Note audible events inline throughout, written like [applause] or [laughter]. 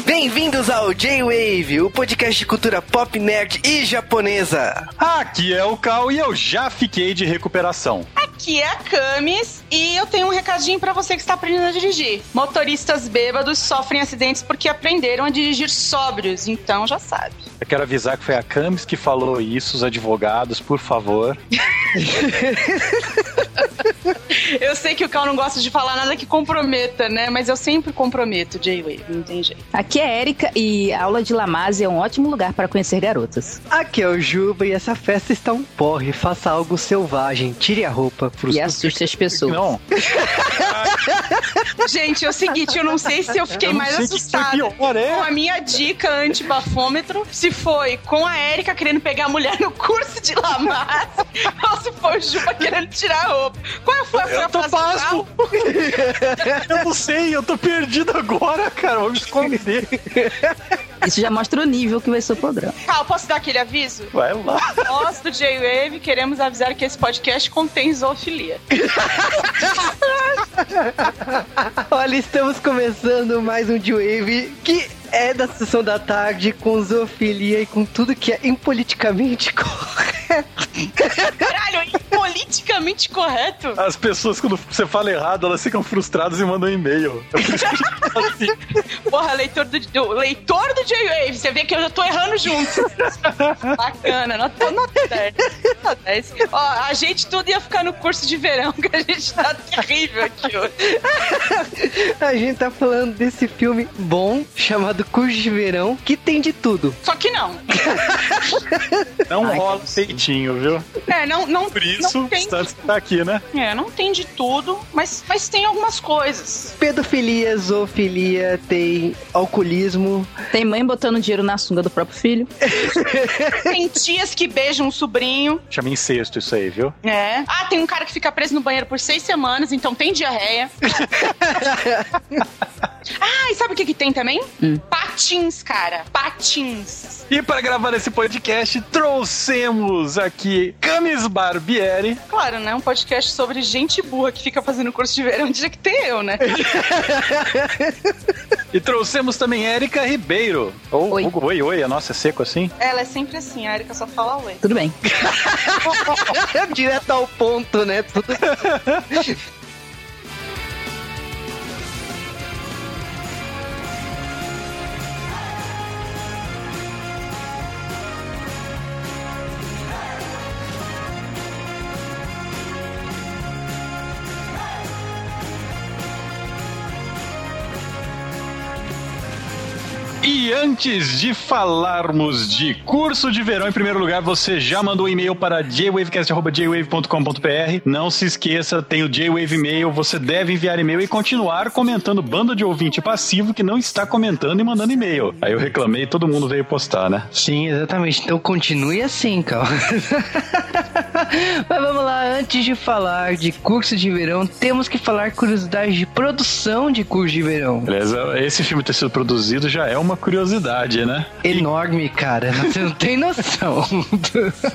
Bem-vindos ao J-Wave, o podcast de cultura pop, nerd e japonesa. Aqui é o Cal e eu já fiquei de recuperação. Aqui é a Camis e eu tenho um recadinho para você que está aprendendo a dirigir. Motoristas bêbados sofrem acidentes porque aprenderam a dirigir sóbrios, então já sabe. Eu quero avisar que foi a Camis que falou isso, os advogados, por favor. [laughs] eu sei que o Cal não gosta de falar nada que comprometa, né? Mas eu sempre comprometo, J-Wave, não tem jeito. Aqui é a Erika e a aula de Lamase é um ótimo lugar para conhecer garotas. Aqui é o Juba e essa festa está um porre. Faça algo selvagem, tire a roupa. E assuste as pessoas. Não. [laughs] Gente, é o seguinte, eu não sei se eu fiquei Eu mais que assustada pior, é? com a minha dica anti-bafômetro, se foi com a Erika querendo pegar a mulher no curso de Lamas, ou se foi o Juba querendo tirar a roupa. Qual foi a, Eu tô pasmo. [laughs] Eu não sei, eu tô perdido agora, cara. Me esconder. Isso já mostra o nível que vai ser o programa. Cal, posso dar aquele aviso? Vai lá. Nós do J-Wave queremos avisar que esse podcast contém zoofilia. [laughs] Olha, estamos começando mais um J-Wave que é da sessão da tarde com zoofilia e com tudo que é impoliticamente [laughs] correto. Caralho, politicamente correto? As pessoas, quando você fala errado, elas ficam frustradas e mandam e-mail. É por isso que a gente fala assim. Porra, leitor do, do- leitor do J-Wave, você vê que eu já tô errando junto. [laughs] Bacana, nota, nota 10. Nota 10. Ó, a gente tudo ia ficar no curso de verão, que a gente tá terrível aqui hoje. [laughs] A gente tá falando desse filme bom chamado Curso de Verão que tem de tudo. Só que não. Não Ai, rola peitinho, viu? É, não, não, Por isso, não tem, Stanley tá aqui, né? é, não tem de tudo, mas, mas tem algumas coisas. Pedofilia, zoofilia, tem alcoolismo. Tem mãe botando dinheiro na sunga do próprio filho. [laughs] Tem tias que beijam um sobrinho. Chama incesto isso aí, viu? É. Ah, tem um cara que fica preso no banheiro por seis semanas, então tem diarreia. [laughs] ah, e sabe o que, que tem também? Hum. Patins, cara. Patins. E para gravar esse podcast, trouxemos aqui Camis Barbieri. Claro, né? Um podcast sobre gente burra que fica fazendo curso de verão, [laughs] tinha que ter eu, né? E trouxemos também Érica Ribeiro. Ou, Oi. Hugo, oi, oi, a nossa é seco assim? Ela é sempre assim, a Erika só fala oi. Tudo bem. [laughs] [laughs] Direto ao ponto, né? Tudo E antes de falarmos de curso de verão, em primeiro lugar, você já mandou um e-mail para jwavecast.jwave.com.br. Não se esqueça, tem o Jwave Mail. Você deve enviar e-mail e continuar comentando banda de ouvinte passivo que não está comentando e mandando e-mail. Aí eu reclamei e todo mundo veio postar, né? Sim, exatamente. Então continue assim, calma. [laughs] Mas vamos lá, antes de falar de curso de verão, temos que falar curiosidades de produção de curso de verão. Beleza? Esse filme ter sido produzido já é uma curiosidade, né? Enorme, cara. [laughs] Você não tem noção.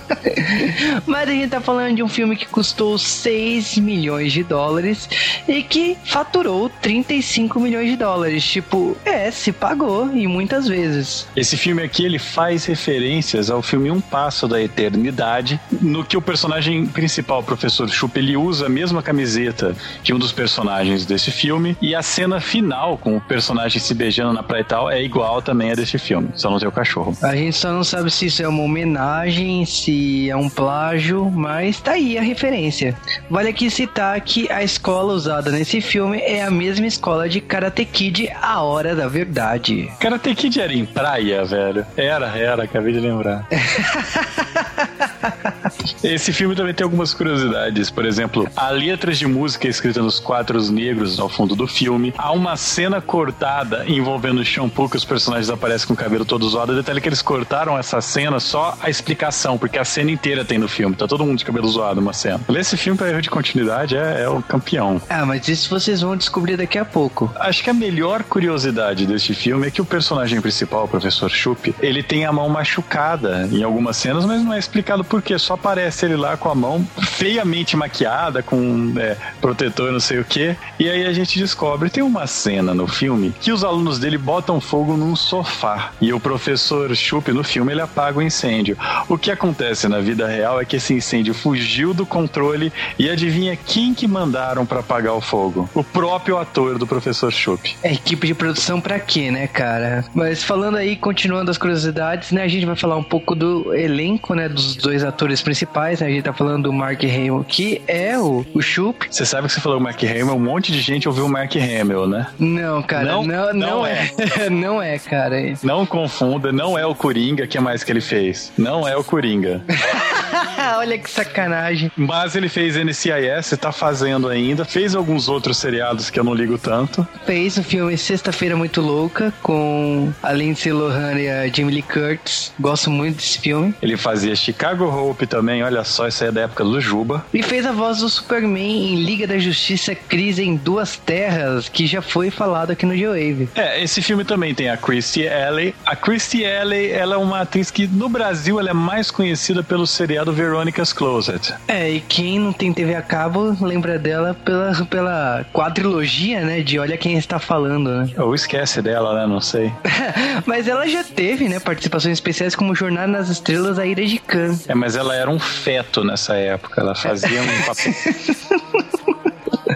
[laughs] Mas a gente tá falando de um filme que custou 6 milhões de dólares e que faturou 35 milhões de dólares. Tipo, é, se pagou e muitas vezes. Esse filme aqui ele faz referências ao filme Um Passo da Eternidade, no que o personagem principal, o professor Chup, ele usa a mesma camiseta que um dos personagens desse filme e a cena final com o personagem se beijando na praia e tal é igual também a desse filme, só não tem o cachorro. A gente só não sabe se isso é uma homenagem, se é um plágio, mas tá aí a referência. Vale aqui citar que a escola usada nesse filme é a mesma escola de Karate Kid A Hora da Verdade. Karate Kid era em praia, velho. Era, era, acabei de lembrar. [laughs] Esse filme também tem algumas curiosidades. Por exemplo, há letras de música escrita nos quadros negros ao fundo do filme. Há uma cena cortada envolvendo o shampoo que os personagens aparecem com o cabelo todo zoado. Detalhe que eles cortaram essa cena só a explicação, porque a cena inteira tem no filme. Tá todo mundo de cabelo zoado numa cena. Esse filme, pra erro de continuidade, é, é o campeão. Ah, mas isso vocês vão descobrir daqui a pouco. Acho que a melhor curiosidade deste filme é que o personagem principal, o professor Chup, ele tem a mão machucada em algumas cenas, mas não é explicado por quê, só aparece aparece ele lá com a mão feiamente maquiada, com é, protetor, não sei o que. E aí a gente descobre, tem uma cena no filme que os alunos dele botam fogo num sofá. E o professor Chup, no filme, ele apaga o incêndio. O que acontece na vida real é que esse incêndio fugiu do controle e adivinha quem que mandaram para apagar o fogo? O próprio ator do professor Chup. É equipe de produção pra quê, né, cara? Mas falando aí, continuando as curiosidades, né, a gente vai falar um pouco do elenco, né, dos dois atores principais, né, a gente tá falando do Mark Hamill, que é o, o Chup. Você sabe que você falou o Mark Hamill, um monte de gente ouviu o Mark Hamill, né? Não, cara, não, não, não, não é. é. [laughs] não é, cara. Não confunda, não é o Coringa, que é mais que ele fez. Não é o Coringa. [laughs] Olha que sacanagem. Mas ele fez NCIS, tá fazendo ainda. Fez alguns outros seriados que eu não ligo tanto. Fez o filme Sexta-feira Muito Louca com a Lindsay Lohan e a Jamie Lee Curtis. Gosto muito desse filme. Ele fazia Chicago Hope também, olha só, isso aí é da época do Juba. E fez a voz do Superman em Liga da Justiça Crise em Duas Terras, que já foi falado aqui no G-Wave. É, esse filme também tem a Christy Alley. A Christy Alley, ela é uma atriz que no Brasil ela é mais conhecida pelo seriado Veronica's Closet. É, e quem não tem TV a cabo lembra dela pela, pela quadrilogia, né? De Olha Quem Está Falando, né? Ou esquece dela, né? Não sei. [laughs] mas ela já teve, né? Participações especiais como Jornada nas Estrelas, a Ira de Khan. É, mas ela era um feto nessa época. Ela fazia um papel. [laughs]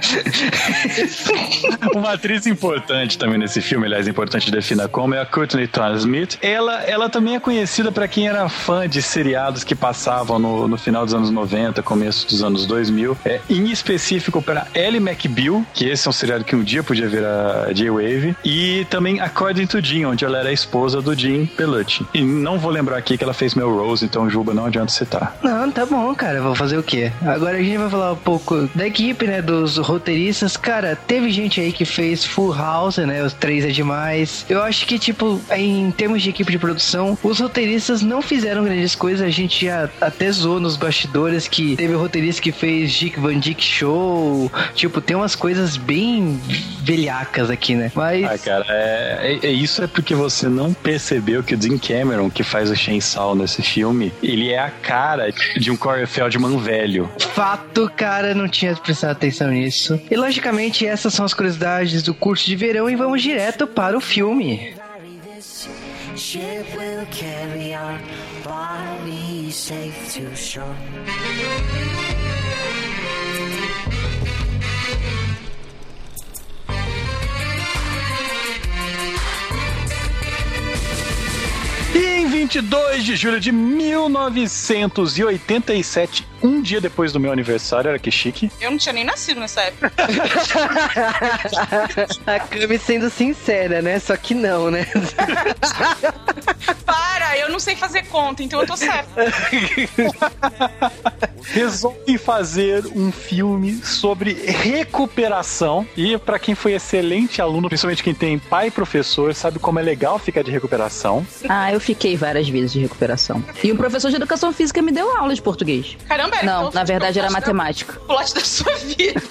[laughs] Uma atriz importante também nesse filme, aliás, importante defina como, é a Courtney Transmit. Ela, ela também é conhecida para quem era fã de seriados que passavam no, no final dos anos 90, começo dos anos 2000. É, em específico para Ellie McBeal, que esse é um seriado que um dia podia vir a J-Wave, e também According to Jim, onde ela era a esposa do Jim Pelucci. E não vou lembrar aqui que ela fez Melrose, então Juba não adianta citar. Não, tá bom, cara, vou fazer o quê? Agora a gente vai falar um pouco da equipe, né, dos roteiristas, cara, teve gente aí que fez Full House, né? Os três é demais. Eu acho que, tipo, em termos de equipe de produção, os roteiristas não fizeram grandes coisas. A gente já até zoou nos bastidores que teve roteirista que fez Dick Van Dyke Show. Tipo, tem umas coisas bem velhacas aqui, né? Mas. Ah, cara, é, é, é isso é porque você não percebeu que o Jim Cameron, que faz o Chainsaw nesse filme, ele é a cara de um Corey Feldman velho. Fato, cara, não tinha prestado atenção nisso isso. E logicamente essas são as curiosidades do curso de verão e vamos direto para o filme. Ship will carry our bodies safe. E em 22 de julho de 1987, um dia depois do meu aniversário, era que chique. Eu não tinha nem nascido nessa época. [laughs] A Cami sendo sincera, né? Só que não, né? Para, eu não sei fazer conta, então eu tô certa. [laughs] Resolvi fazer um filme sobre recuperação. E para quem foi excelente aluno, principalmente quem tem pai e professor, sabe como é legal ficar de recuperação. Ah, eu fiquei várias vezes de recuperação. E um professor de educação física me deu aula de português. Caramba, Não, na verdade era matemática. O [laughs] plot da sua vida.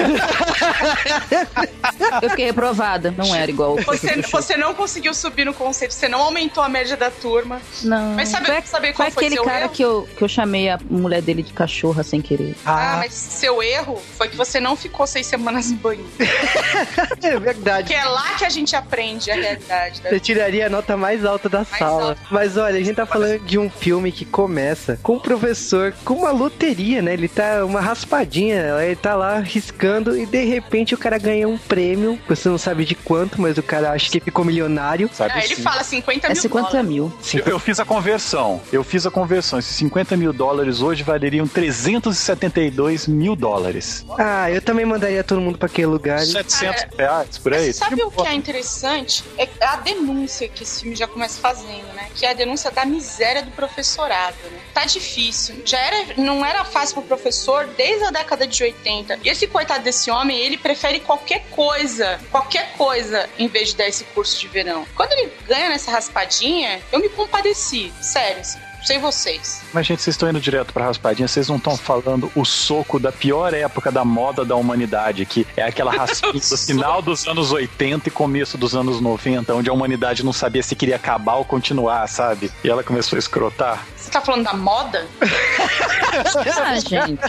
eu fiquei reprovada, não era igual. Você, você não conseguiu subir no conceito, você não aumentou a média da turma. Não. Mas sabe, foi, saber qual foi, foi aquele cara erro? que eu, que eu chamei a mulher dele de cachorra sem querer. Ah, mas seu erro foi que você não ficou seis semanas em banho. [laughs] é verdade. Que é lá que a gente aprende a realidade. Da... Você tiraria a nota mais alta da Mais sala. alta. Mas olha, a gente tá falando de um filme que começa com o professor com uma loteria, né? Ele tá uma raspadinha, ele tá lá riscando e de repente o cara ganha um prêmio. Você não sabe de quanto, mas o cara acha que ficou milionário. Sabe Ah, ele sim. fala 50 É mil 50 dólares. mil. Eu, eu fiz a conversão. Eu fiz a conversão. Esses 50 mil dólares hoje valeriam 372 mil dólares. Ah, eu também mandaria todo mundo pra aquele lugar. 700 reais, por aí. Mas sabe o que é interessante? É a denúncia que esse filme já começa fazendo, né? Que é a denúncia da miséria do professorado, né? Tá difícil. Já era, não era fácil pro professor desde a década de 80. E esse coitado desse homem, ele prefere qualquer coisa, qualquer coisa, em vez de dar esse curso de verão. Quando ele ganha nessa raspadinha, eu me compadeci. Sério, assim. sei vocês. Mas, gente, vocês estão indo direto pra raspadinha, vocês não estão falando o soco da pior época da moda da humanidade, que é aquela raspinha do [laughs] final dos anos 80 e começo dos anos 90, onde a humanidade não sabia se queria acabar ou continuar, sabe? E ela começou a escrotar. Você tá falando da moda? [laughs] Ah, gente.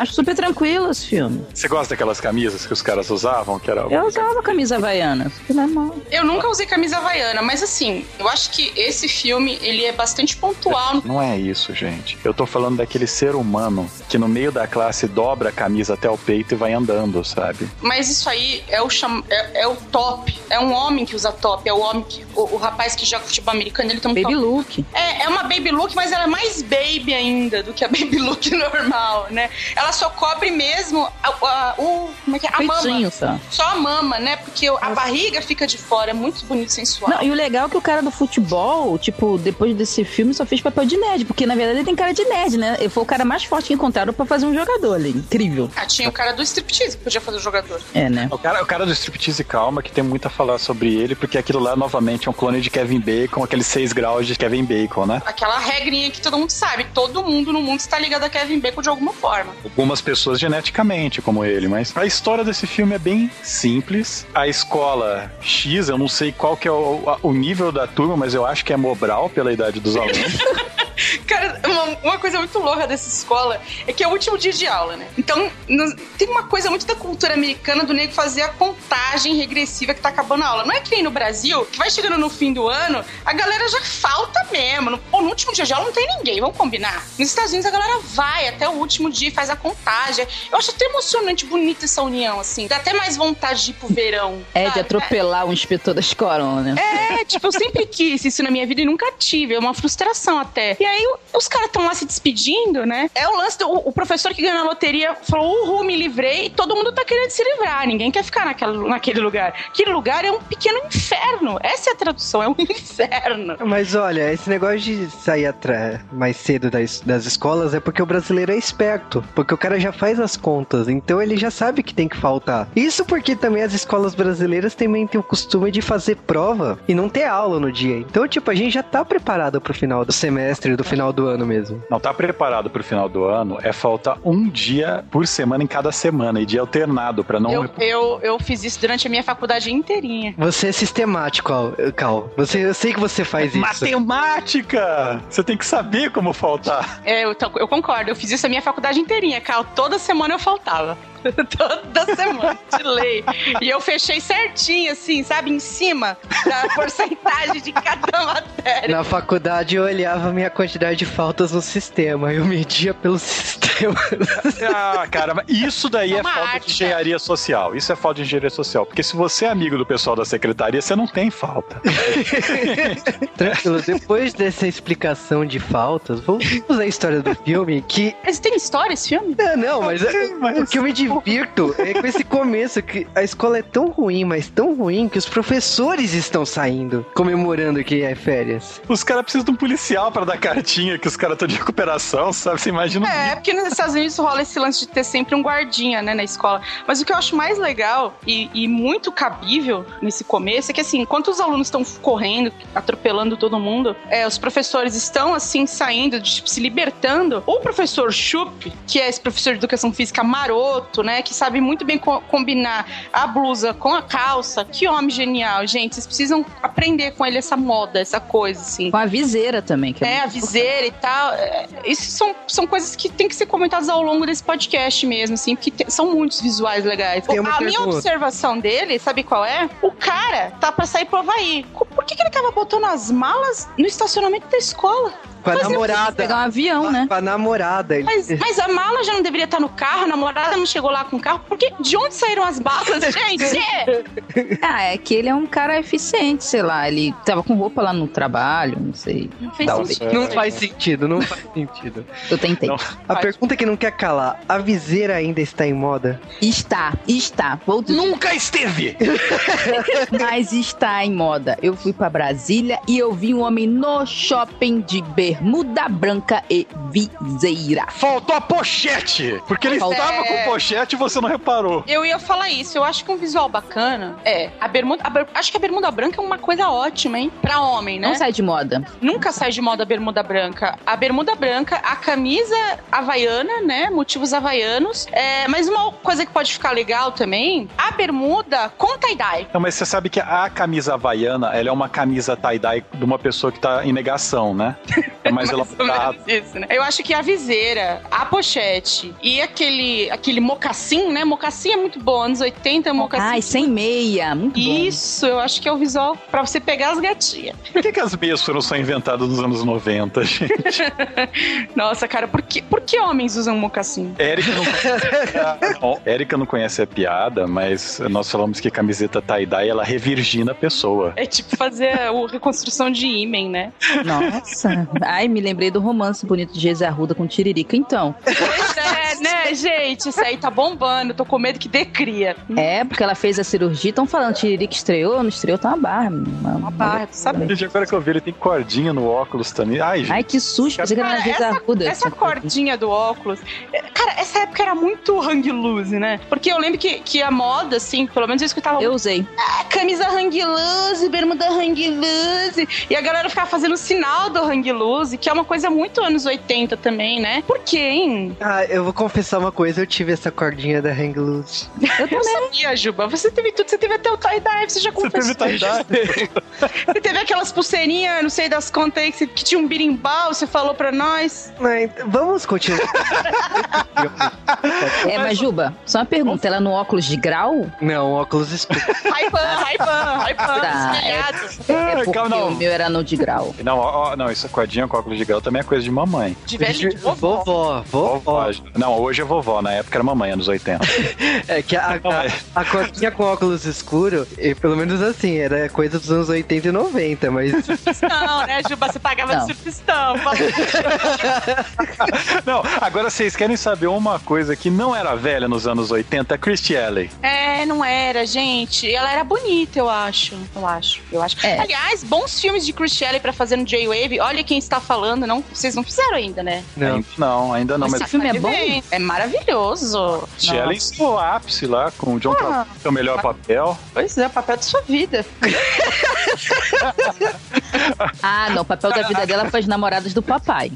Acho super tranquilo esse filme. Você gosta daquelas camisas que os caras usavam? Que era... Eu usava camisa havaiana. Que não é mal. Eu nunca usei camisa havaiana, mas assim, eu acho que esse filme, ele é bastante pontual. Não é isso, gente. Eu tô falando daquele ser humano que no meio da classe dobra a camisa até o peito e vai andando, sabe? Mas isso aí é o, cham... é, é o top. É um homem que usa top. É o homem que. O, o rapaz que joga futebol americano, ele tem um Baby top. look. É, é uma baby look, mas ela é mais baby ainda do que a baby look [laughs] normal, né? Ela só cobre mesmo a, a- o. Como é que é? A mama. Peitinho só. A mama, né? Porque a barriga fica de fora. É muito bonito sensual. Não, e o legal é que o cara do futebol, tipo, depois desse filme só fez papel de nerd, porque na verdade ele tem cara de nerd, né? Ele foi o cara mais forte que encontraram pra fazer um jogador ali. Incrível. Ah, tinha o cara do striptease que podia fazer o jogador. É, né? O cara, o cara do striptease calma, que tem muito a falar sobre ele, porque aquilo lá, novamente, é um clone de Kevin Bacon, aqueles seis graus de Kevin Bacon, né? Aquela regrinha que todo mundo sabe. Todo mundo no mundo está ligado a Kevin Bacon de alguma forma. Algumas pessoas geneticamente, como ele, mas a história desse filme é bem simples. A escola X, eu não sei qual que é o, o nível da turma, mas eu acho que é Mobral pela idade dos [laughs] alunos. Cara, uma, uma coisa muito louca dessa escola é que é o último dia de aula, né? Então, no- tem uma coisa muito da cultura americana do nego fazer a contagem regressiva que tá acabando a aula. Não é que nem no Brasil, que vai chegando no fim do ano, a galera já falta mesmo. No, pô, no último dia de aula não tem ninguém, vamos combinar. Nos Estados Unidos a galera vai até o último dia e faz a contagem. Eu acho até emocionante, bonita essa união, assim. Dá até mais vontade de ir pro verão. É de sabe? atropelar o inspetor da escola, né? É, tipo, eu sempre quis isso na minha vida e nunca tive. É uma frustração até. E aí os caras estão lá se despedindo, né? É o lance do o professor que ganhou na loteria falou: Uhul, me livrei, todo mundo tá querendo se livrar. Ninguém quer ficar naquela, naquele lugar. Aquele lugar é um pequeno inferno. Essa é a tradução, é um [laughs] inferno. Mas olha, esse negócio de sair atrás mais cedo das, das escolas é porque o brasileiro é esperto. Porque o cara já faz as contas, então ele já sabe que tem que faltar. Isso porque também as escolas brasileiras também têm o costume de fazer prova e não ter aula no dia. Então, tipo, a gente já tá preparado pro final do semestre, do final do ano mesmo. Não tá preparado pro final do ano, é faltar um dia por semana em cada semana, e dia alternado, pra não. Eu, eu, eu fiz isso durante a minha faculdade inteirinha. Você é sistemático, Al- Cal. Você, eu sei que você faz isso. Matemática! Você tem que saber como faltar. É, eu, tô- eu concordo, eu fiz isso a minha faculdade inteirinha, Cal. Toda semana eu faltava. [laughs] Toda semana, de lei. E eu fechei certinho, assim, sabe, em cima da porcentagem de cada matéria. Na faculdade eu olhava a minha quantidade de faltas no sistema, eu media pelo [laughs] sistema. Ah, cara, mas isso daí É é falta arte, de engenharia social. Isso é falta de engenharia social. Porque se você é amigo do pessoal da secretaria, você não tem falta. [laughs] Tranquilo, depois dessa explicação de faltas, vamos usar a história do filme que. Mas tem história esse filme? Não, não, mas, é- mas- o que eu me divirto é com esse começo, que a escola é tão ruim, mas tão ruim, que os professores estão saindo, comemorando que é férias. Os caras precisam de um policial pra dar cartinha que os caras estão de recuperação, sabe? Você imagina. É, porque nos Estados Unidos rola esse lance de ter sempre um guardinha, né, na escola. Mas o que eu acho mais legal e, e muito cabível nesse começo é que, assim, enquanto os alunos estão correndo, atropelando todo mundo, é, os professores estão, assim, saindo, de, tipo, se libertando. O professor Chup, que é esse professor de educação física maroto, né, que sabe muito bem co- combinar a blusa com a calça, que homem genial, gente. Vocês precisam aprender com ele essa moda, essa coisa, assim. Com a viseira também. Que É, a viseira e tal. É, Isso são, são coisas que tem que ser comentadas ao longo desse podcast mesmo, assim, porque te- são muitos visuais legais. Tem uma a minha observação dele, sabe qual é? O cara tá pra sair pro Havaí. Por que, que ele tava botando as malas no estacionamento da escola? Com a Mas eu namorada. Pegar um avião, né? Com a namorada. Ele... Mas, [laughs] mas a mala já não deveria estar no carro, a namorada não chegou lá com o carro. Porque de onde saíram as balas, [laughs] gente? Ah, é que ele é um cara eficiente, sei lá. Ele tava com roupa lá no trabalho, não sei. Não fez sentido. não faz sentido, não faz sentido. Eu tentei. Não. A pergunta que não quer calar: a viseira ainda está em moda? Está, está. Vou dizer, Nunca esteve! [laughs] mas está em moda. Eu fui pra Brasília e eu vi um homem no shopping de bermuda branca e viseira. Faltou a pochete! Porque ele Faltou. estava É. com pochete e você não reparou. Eu ia falar isso, eu acho que um visual bacana é a bermuda. a ber- acho que a bermuda branca é uma coisa ótima, hein? Pra homem, né? Não sai de moda. Nunca sai de moda a bermuda branca. A bermuda branca, a camisa havaiana, né? Motivos havaianos. É, mas uma coisa que pode ficar legal também, a bermuda com tie-dye. Não, mas você sabe que a camisa havaiana, ela é uma camisa tie-dye de uma pessoa que tá em negação, né? [laughs] É mais Mais elaborado. isso, né? Eu acho que a viseira, a pochete e aquele, aquele mocassim, né? Mocassim é muito bom. Anos 80, mocassim. Ai, sem meia. Muito bom. Isso, eu acho que é o visual pra você pegar as gatinhas. Por que, que as meias foram só inventadas nos anos 90, gente? [laughs] Nossa, cara, por que, por que homens usam mocassim? Érica não conhece a... [laughs] Érica não conhece a piada, mas nós falamos que camiseta tie-dye, ela revirgina a pessoa. É tipo fazer a reconstrução de ímen, né? Nossa. [laughs] Ai, me lembrei do romance bonito de Geise Arruda com Tiririca. Então, Pois [laughs] é, gente? Isso aí tá bombando. Tô com medo que dê cria. é porque ela fez a cirurgia. Estão falando, Tiririca estreou, não estreou, tá uma barra. Uma, Uma barra, tu sabe? Gente, agora que eu vi, ele tem cordinha no óculos também. Ai, gente. Ai, que susto. Que era na Arruda. Essa cordinha do óculos. é, Cara, essa época era muito hang loose, né? Porque eu lembro que, que a moda, assim, pelo menos eu escutava Eu usei. "Ah, camisa hang loose, bermuda hang loose. E a galera ficava fazendo o sinal do hang loose, que é uma coisa muito anos 80 também, né? Por quê, hein? Ah, eu vou confessar uma coisa, eu tive essa cordinha da Hang Loose. Eu Eu sabia, Juba. Você teve tudo, você teve até o tie-dye, você já Você confessou. teve tie-dye? [laughs] Você teve aquelas pulseirinhas, não sei das contas aí, que, que tinha um birimbau, você falou pra nós. Mas vamos continuar. É, mas Juba, só uma pergunta. Ela no óculos de grau? Não, óculos escuros. Raipan, Raipan, Raipan, Tá. É Ah, porque calma, não. o meu era no de grau. Não, ó, ó, não, isso cordinha com óculos de grau também é coisa de mamãe. De velho de vovó. Vovó, vovó. Vovó. Não, hoje é vovó, na época era mamãe, anos 80. [laughs] É que a, a, a cordinha com óculos escuro, e pelo menos assim, era coisa dos anos 80 e 90, mas [laughs] Não, né, Juba? Você pagava Não. de surfistão. [laughs] Não, agora vocês querem saber uma coisa que não era velha nos anos 80? A Christy Alley. É, não era, gente. Ela era bonita, eu acho. Eu acho. Eu acho. É. Aliás, bons filmes de Chris Shelley pra fazer no J-Wave. Olha quem está falando. Não, vocês não fizeram ainda, né? não. Ainda não, ainda não. Esse Mas filme é bom? É maravilhoso. Christy Alley em seu ápice lá, com o John Ah. Travolta, o melhor papel. Pois é, o papel da sua vida. [laughs] Ah, não. O papel da vida dela foi as namoradas do papai.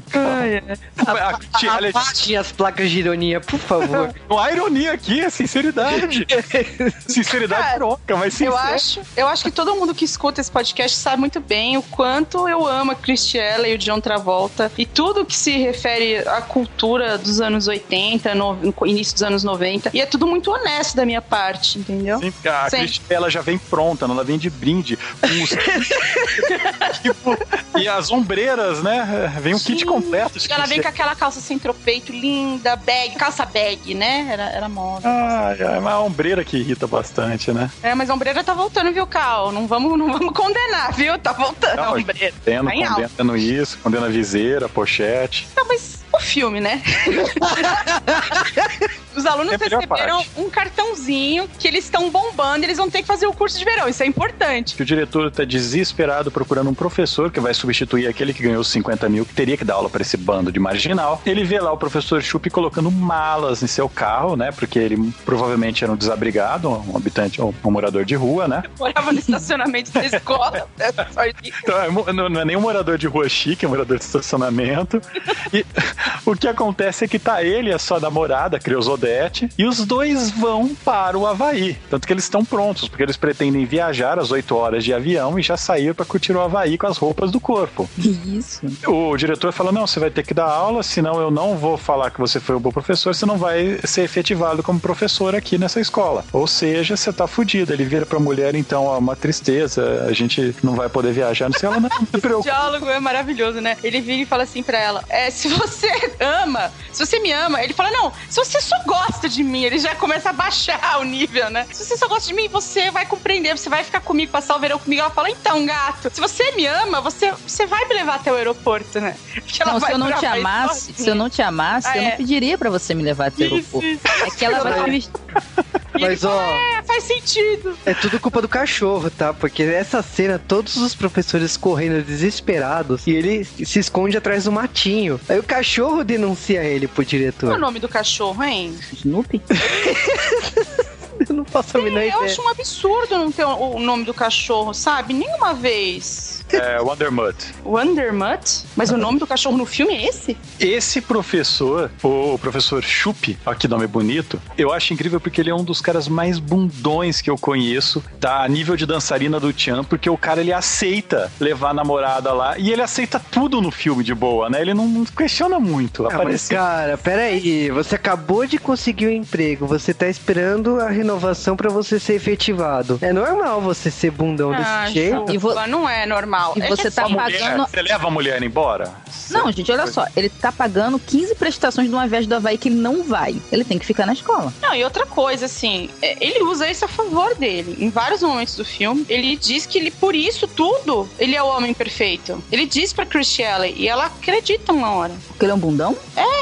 A Christy Alley... Abaixem as placas de ironia, por favor. [laughs] Não há ironia aqui, é sinceridade. [laughs] sinceridade troca, mas Eu sincero. acho, eu acho que todo mundo que escuta esse podcast sabe muito bem o quanto eu amo a Christiela e o John Travolta e tudo que se refere à cultura dos anos 80, no, no início dos anos 90. E é tudo muito honesto da minha parte, entendeu? Sim, porque a Sim. Ela já vem pronta, ela vem de brinde. Com os... tipo, [laughs] e as ombreiras, né? Vem um kit Sim. completo. de E ela vem com aquela calça sem tropeito linda, bag, calça bag, né? Era, era moda. Ah, é uma ombreira que irrita bastante, né? É, mas a ombreira tá voltando, viu, Cal? Não vamos, não vamos condenar, viu? Tá voltando a Não, ombreira. Tendo, Tá condena isso, condena a viseira, a pochete. Não, mas o filme, né? [laughs] Os alunos É a melhor receberam um cartãozinho que eles estão bombando, eles vão ter que fazer o curso de verão. Isso é importante. Que o diretor tá desesperado procurando um professor que vai substituir aquele que ganhou os 50 mil, que teria que dar aula para esse bando de marginal. Ele vê lá o professor Chup colocando malas em seu carro, né? Porque ele provavelmente era um desabrigado, um habitante, um, um morador de rua, né? Morava no estacionamento da escola. [laughs] É isso. Então, é não, não é nem um morador de rua chique, é um morador de estacionamento. E [laughs] o que acontece é que tá ele e a sua namorada, a E os dois vão para o Havaí. Tanto que eles estão prontos, porque eles pretendem viajar às 8 horas de avião e já sair para curtir o Havaí com as roupas do corpo. Isso. O diretor fala: não, você vai ter que dar aula, senão eu não vou falar que você foi um bom professor, você não vai ser efetivado como professor aqui nessa escola. Ou seja, você tá fudido. Ele vira pra mulher, então, ó, uma tristeza, a gente não vai poder viajar. Não sei, ela não [laughs] se O diálogo é maravilhoso, né? Ele vira e fala assim pra ela: é, se você [laughs] ama, se você me ama, ele fala: não, se você só gosta de mim, ele já começa a baixar o nível, né? Se você só gosta de mim, você vai compreender, você vai ficar comigo, passar o verão comigo. Ela fala: então, gato, se você me ama, você, você vai me levar até o aeroporto, né? Porque ela Não, se vai eu não te amasse, se eu não te amasse, Ah, eu é. não pediria pra você me levar até o Isso, aeroporto. isso. É que ela vai te vestir. E ele Mas, ó, fala, é, faz sentido. É tudo culpa do cachorro, tá? Porque nessa cena, todos os professores correndo desesperados e ele se esconde atrás do matinho. Aí o cachorro denuncia ele pro Qual é o diretor. nome do cachorro, hein? Snoopy? [laughs] [laughs] Eu não faço a menor Eu ideia. acho um absurdo não ter o o nome do cachorro, sabe? Nenhuma vez. É, Wondermut. Wondermutt? Mas o nome do cachorro no filme é esse? Esse professor, o professor Chup, ó que nome bonito, eu acho incrível porque ele é um dos caras mais bundões que eu conheço, tá? A nível de dançarina do Chan, porque o cara ele aceita levar a namorada lá e ele aceita tudo no filme de boa, né? Ele não questiona muito. Ah, mas cara, peraí, você acabou de conseguir um emprego, você tá esperando a renovação pra você ser efetivado. É normal você ser bundão Ah, desse jeito? Juba, E vo- não é normal. E É você tá mulher, pagando- Você leva a mulher embora? Não, gente, olha só. Ele tá pagando 15 prestações de uma viagem do Havaí que ele não vai. Ele tem que ficar na escola. Não, e outra coisa, assim, é, ele usa isso a favor dele. Em vários momentos do filme, ele diz que ele, por isso tudo, ele é o homem perfeito. Ele diz pra Christiane e ela acredita uma hora. Porque ele é um bundão?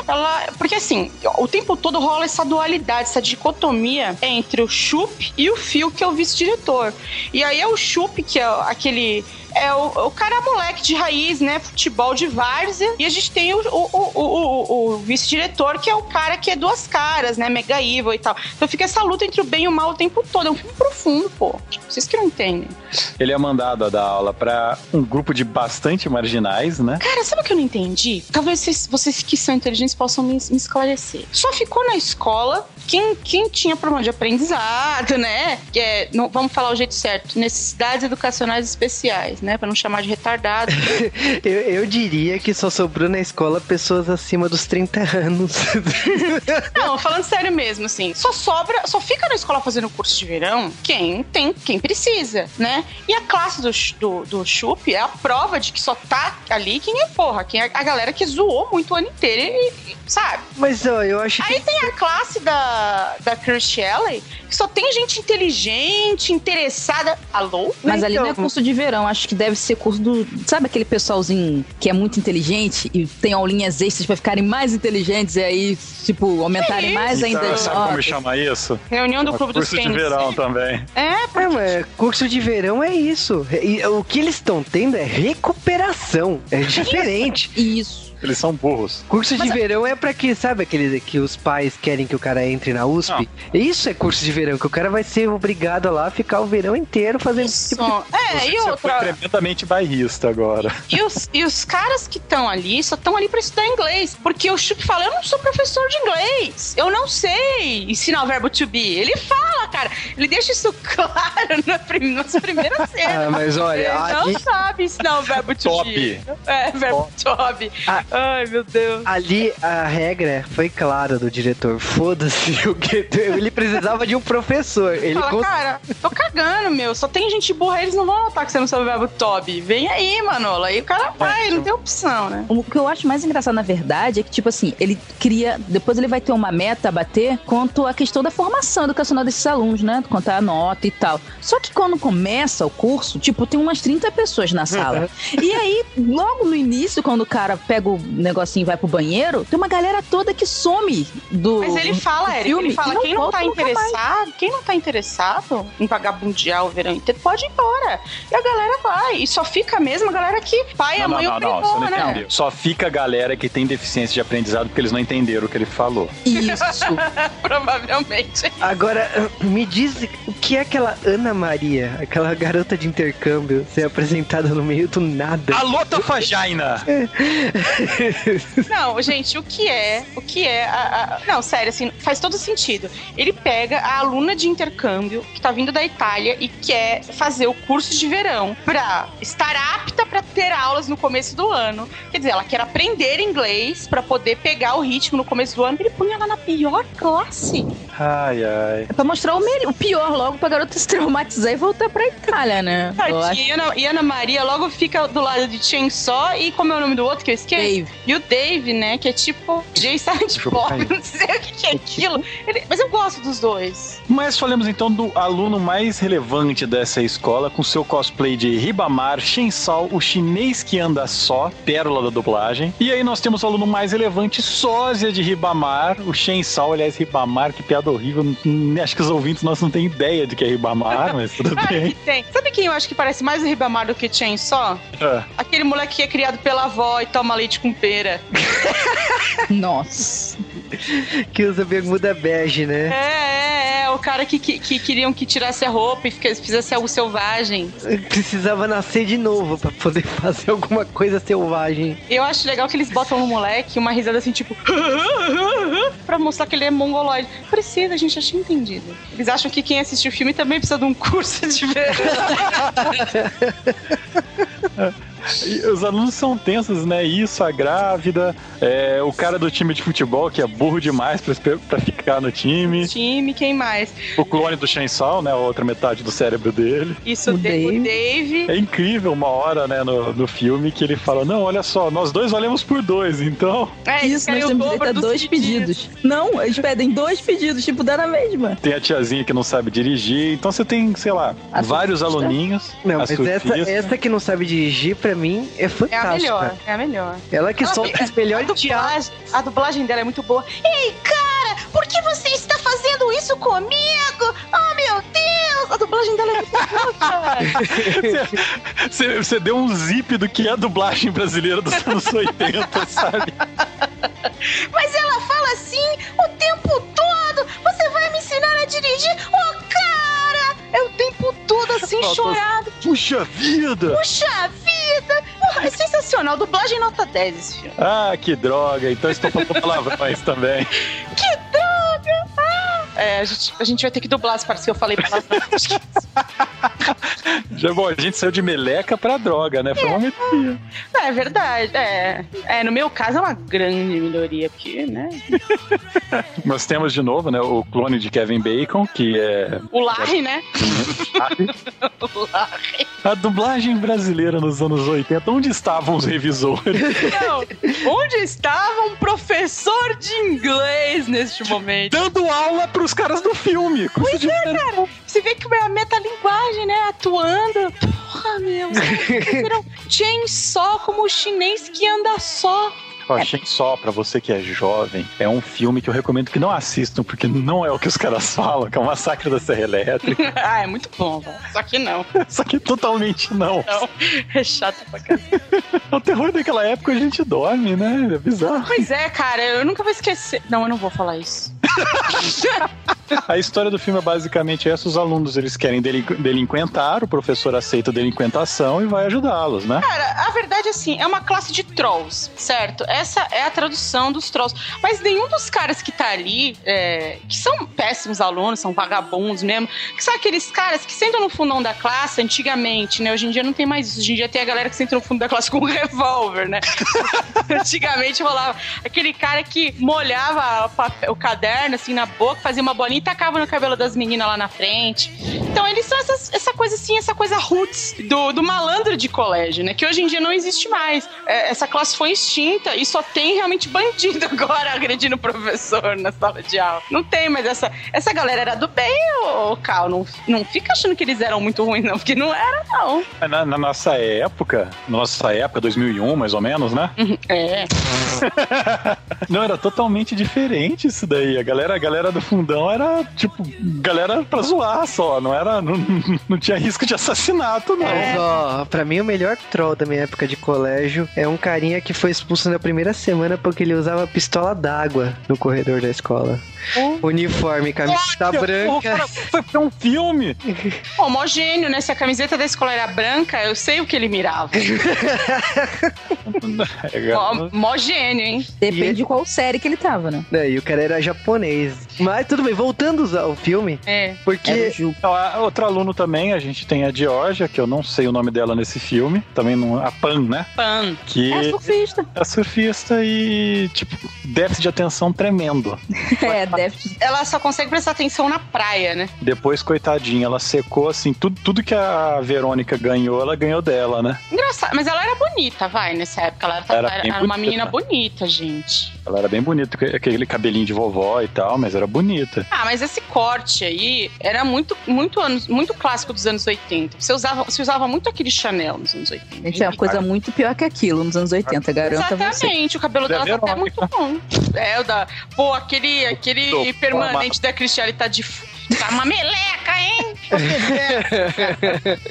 Ela, porque assim, o tempo todo rola essa dualidade, essa dicotomia entre o Chup e o Phil, que é o vice-diretor. E aí é o Chup, que é aquele. É o, o cara moleque de raiz, né? Futebol de várzea. E a gente tem o, o, o, o, vice-diretor, que é o cara que é duas caras, né? Mega evil e tal. Então fica essa luta entre o bem e o mal o tempo todo. É um filme profundo, pô. Vocês que não entendem. Ele é mandado a dar aula pra um grupo de bastante marginais, né? Cara, sabe o que eu não entendi? Talvez vocês, vocês que são inteligentes possam me, me esclarecer. Só ficou na escola quem, quem tinha problema de aprendizado, né? Que é, não- vamos falar o jeito certo, necessidades educacionais especiais, né? Pra não chamar de retardado. [laughs] Eu, eu diria que só sobrou na escola pessoas acima dos 30 anos. [laughs] não, falando sério mesmo, assim, só sobra, só fica na escola fazendo curso de verão quem tem, quem precisa, né? E a classe do, do, do Chup é a prova de que só tá ali quem é porra, quem é a galera que zoou muito o ano inteiro e, e- sabe? Mas ó, eu acho que. Aí tem a classe da, da Kirstie Alley, que só tem gente inteligente, interessada. Alô? Mas ali não é Então- curso de verão, acho que deve ser curso do. Sabe aquele pessoalzinho que é muito inteligente e tem aulinhas extras pra ficarem mais inteligentes e aí, tipo, aumentarem mais ainda Sabe, como chama isso? Reunião do É Clube dos curso de verão também. É, É, mas curso de verão é isso. E o que eles estão tendo é recuperação. É diferente. Isso. Eles são burros. Curso de Mas- verão é pra que, sabe aquele que os pais querem que o cara entre na USP? Isso é curso de verão, que o cara vai ser obrigado a lá ficar o verão inteiro fazendo esse tipo de É, Você, e você foi outra. tremendamente bairrista agora. E os, e os caras que estão ali só estão ali pra estudar inglês. Porque o Chup fala: Eu não sou professor de inglês. Eu não sei ensinar o verbo to be. Ele fala, cara. Ele deixa isso [laughs] claro na prim- nas primeiras cenas. Ah, mas olha, Ele ali, não sabe ensinar o verbo to Top. be. É, verbo to. Ah. Ai, meu Deus. ali a regra foi clara do diretor. Foda-se [laughs] o que. Ele precisava de um professor. Ele Fala, cons- cara, tô cagando, meu. Só tem gente burra, eles não vão notar que você não sabe o verbo Toby. Vem aí, Manola. Aí o cara vai, não tem opção, né? O que eu acho mais engraçado, na verdade, é que, tipo assim, ele cria. Depois ele vai ter uma meta a bater quanto à questão da formação educacional desses alunos, né? Quanto à nota e tal. Só que quando começa o curso, tipo, tem umas 30 pessoas na sala. e aí, logo no início, quando o cara pega o negocinho e vai pro banheiro, tem uma galera toda que some do. Mas ele fala, Eric, filme ele fala, e quem não tá interessado, quem não tá interessado em vagabundear o verão inteiro, pode ir embora. E a galera vai. E só fica mesmo a galera que pai a Não, não, mãe não, não, não né? entendeu. Só fica a galera que tem deficiência de aprendizado porque eles não entenderam o que ele falou. Isso. [laughs] Provavelmente. Agora, [clears throat] me diz o que é aquela Ana Maria, aquela garota de intercâmbio, ser apresentada no meio do nada. Alô, Tafagina! [laughs] Não, gente, o que é? O que é? a- a- Não, sério, assim, faz todo sentido. Ele pega a aluna de intercâmbio que tá vindo da Itália e quer fazer o curso de verão pra estar apta pra ter aulas no começo do ano. Quer dizer, ela quer aprender inglês pra poder pegar o ritmo no começo do ano. Ele põe ela na pior classe. Ai, ai. É pra mostrar o, melhor, o pior logo pra garota se traumatizar e voltar pra Itália, né? Tadinha, E Ana, e Ana Maria logo fica do lado de Chainsaw e como é o nome do outro que eu esqueci? Dave. E o Dave, né? Que é tipo Jay Silent Tipo, Bob, [laughs] não sei o que, que é aquilo. Ele- mas eu gosto dos dois. Mas falemos então do aluno mais relevante dessa escola, com seu cosplay de Ribamar, Shensal, o chinês que anda só, pérola da dublagem. E aí nós temos o aluno mais relevante, sósia de Ribamar, o Shensal, aliás, Ribamar, que piada horrível. Acho que os ouvintes nossos não têm ideia de que é Ribamar, [laughs] mas tudo bem. Tem. Sabe quem eu acho que parece mais o Ribamar do que Chainsaw? É. Aquele moleque que é criado pela avó e toma leite com pera. [laughs] Nossa. Que usa bermuda bege, É, né? é, é. O cara que, que, que queriam que tirasse a roupa e fizesse algo selvagem. Precisava nascer de novo pra poder [laughs] fazer alguma coisa selvagem. Eu acho legal que eles botam no moleque uma risada assim, tipo. [laughs] pra mostrar que ele é mongoloide. Precisa, a gente já tinha entendido. Eles acham que quem assistiu o filme também precisa de um curso de ver. E os alunos são tensos, né? Isso, a grávida, é, o cara do time de futebol que é burro demais pra ficar no time, time, quem mais? o clone do Chainsaw, né? A outra metade do cérebro dele. Isso, O o Dave. O Dave. É incrível uma hora, né, no, no filme que ele fala: Não, olha só, nós dois valemos por dois, então É, Isso, nós temos direito a dois pedidos. Não, eles pedem dois pedidos, tipo, dá na mesma. tem a tiazinha que não sabe dirigir. Então você tem, sei lá, A vários surfista? aluninhos. Não, mas essa, essa que não sabe dirigir, pra mim, é É a fantástica. melhor, é a melhor. Ela que Ah, solta a- os melhores a teatros. dublagem, a dublagem dela é muito boa. Ei, cara, por que você está fazendo isso comigo? Oh, meu Deus! A dublagem dela é muito boa, [laughs] você deu um zip do que é a dublagem brasileira dos anos [laughs] 80, sabe? Mas ela fala assim o tempo todo. Você vai me ensinar a dirigir? Oh, cara! É o tempo todo assim, chorado. Puxa vida! Puxa vida! Porra, é sensacional. Dublagem nota 10 esse filme. Ah, que droga. Então estou falando palavrões também. Que droga! É, a gente, a gente vai ter que dublar as partes que eu falei. Acho [laughs] que- Já, bom, a gente saiu de meleca pra droga, né? Foi uma melhoria. Não, é verdade. É, é, no meu caso é uma grande melhoria, porque, né? [laughs] Nós temos de novo, né, o clone de Kevin Bacon, que é O Larry, né? [laughs] O Larry. a dublagem brasileira nos anos 80. Onde estavam os revisores? Não, onde estava um professor de inglês neste momento? Dando aula pros caras do filme. Pois é, cara. Você vê que é a metalinguagem, né? Atuando. Porra, meu. [laughs] Chainsaw como o chinês que anda só. Ó, Chainsaw, pra você que é jovem, é um filme que eu recomendo que não assistam, porque não é o que os caras [laughs] falam, que é o Massacre da Serra Elétrica. [laughs] ah, é muito bom, velho. Só que não. [laughs] Só que totalmente não. Não. É chato pra caramba. O terror daquela época a gente dorme, né? É bizarro. Pois é, cara, eu nunca vou esquecer. Não, eu não vou falar isso. A história do filme é basicamente essa: os alunos eles querem delin- delinquentar, o professor aceita a delinquentação e vai ajudá-los, né? Cara, a verdade é assim, é uma classe de trolls, certo? Essa é a tradução dos trolls. Mas nenhum dos caras que tá ali, é, que são péssimos alunos, são vagabundos mesmo, que são aqueles caras que sentam no fundão da classe antigamente, né? Hoje em dia não tem mais isso. Hoje em dia tem a galera que senta no fundo da classe [laughs] com um revólver, né? [laughs] antigamente rolava aquele cara que molhava o, papel- o caderno assim na boca, fazia uma bolinha e tacava no cabelo das meninas lá na frente. Então eles são essas- essa coisa assim, essa coisa roots do, do malandro de colégio, né? Que hoje em dia não existe mais. É, essa classe foi extinta e só tem realmente bandido [laughs] agora agredindo o professor na sala de aula. Não tem mais essa. Essa galera era do bem, ô, Cal. Não, não fica achando que eles eram muito ruins, não, porque não era, não. Na, na nossa época, na nossa época, 2001 mais ou menos, né? É. [laughs] Não, era totalmente diferente isso daí. A galera, a galera do fundão era, tipo, galera pra zoar só. Não era. Não, [laughs] não tinha risco de assassinato, não. Mas, ó, pra mim o melhor troll da minha época de colégio é um carinha que foi expulso na primeira semana porque ele usava pistola d'água no corredor da escola. Uniforme, camiseta Olha, branca. porra, Foi pra um filme. [laughs] Homogêneo, né? Se a camiseta da escola era branca, eu sei o que ele mirava. [laughs] Homogênio, hein? Depende de qual série que ele tava, né? É, e o cara era japonês. Mas tudo bem, voltando ao filme, É. Porque Ju. Então, a outro aluno também, a gente tem a Georgia, que eu não sei o nome dela nesse filme. Também não, a Pan, né? Pan. Que É surfista. é surfista e, tipo, déficit de atenção tremendo. [laughs] É, déficit. Ela só consegue prestar atenção na praia, né? Depois, coitadinha, ela secou, assim, tudo, tudo que a Verônica ganhou, ela ganhou dela, né? Engraçado, mas ela era bonita, vai, nessa época. Ela, Era era, era uma bonita. menina bonita. bonita, gente. Ela era bem bonita, aquele cabelinho de vovó e tal, mas era bonita. Ah, mas esse corte aí era muito, muito, anos, muito clássico dos anos 80. Você usava, você usava muito aquele Chanel nos anos 80. Gente, é uma coisa muito pior que aquilo nos anos 80, garanto a você. Exatamente, o cabelo Da dela tá até muito bom. É, o da. Pô, aquele, aquele Do- permanente da Cristiane tá de. Tá uma meleca, hein?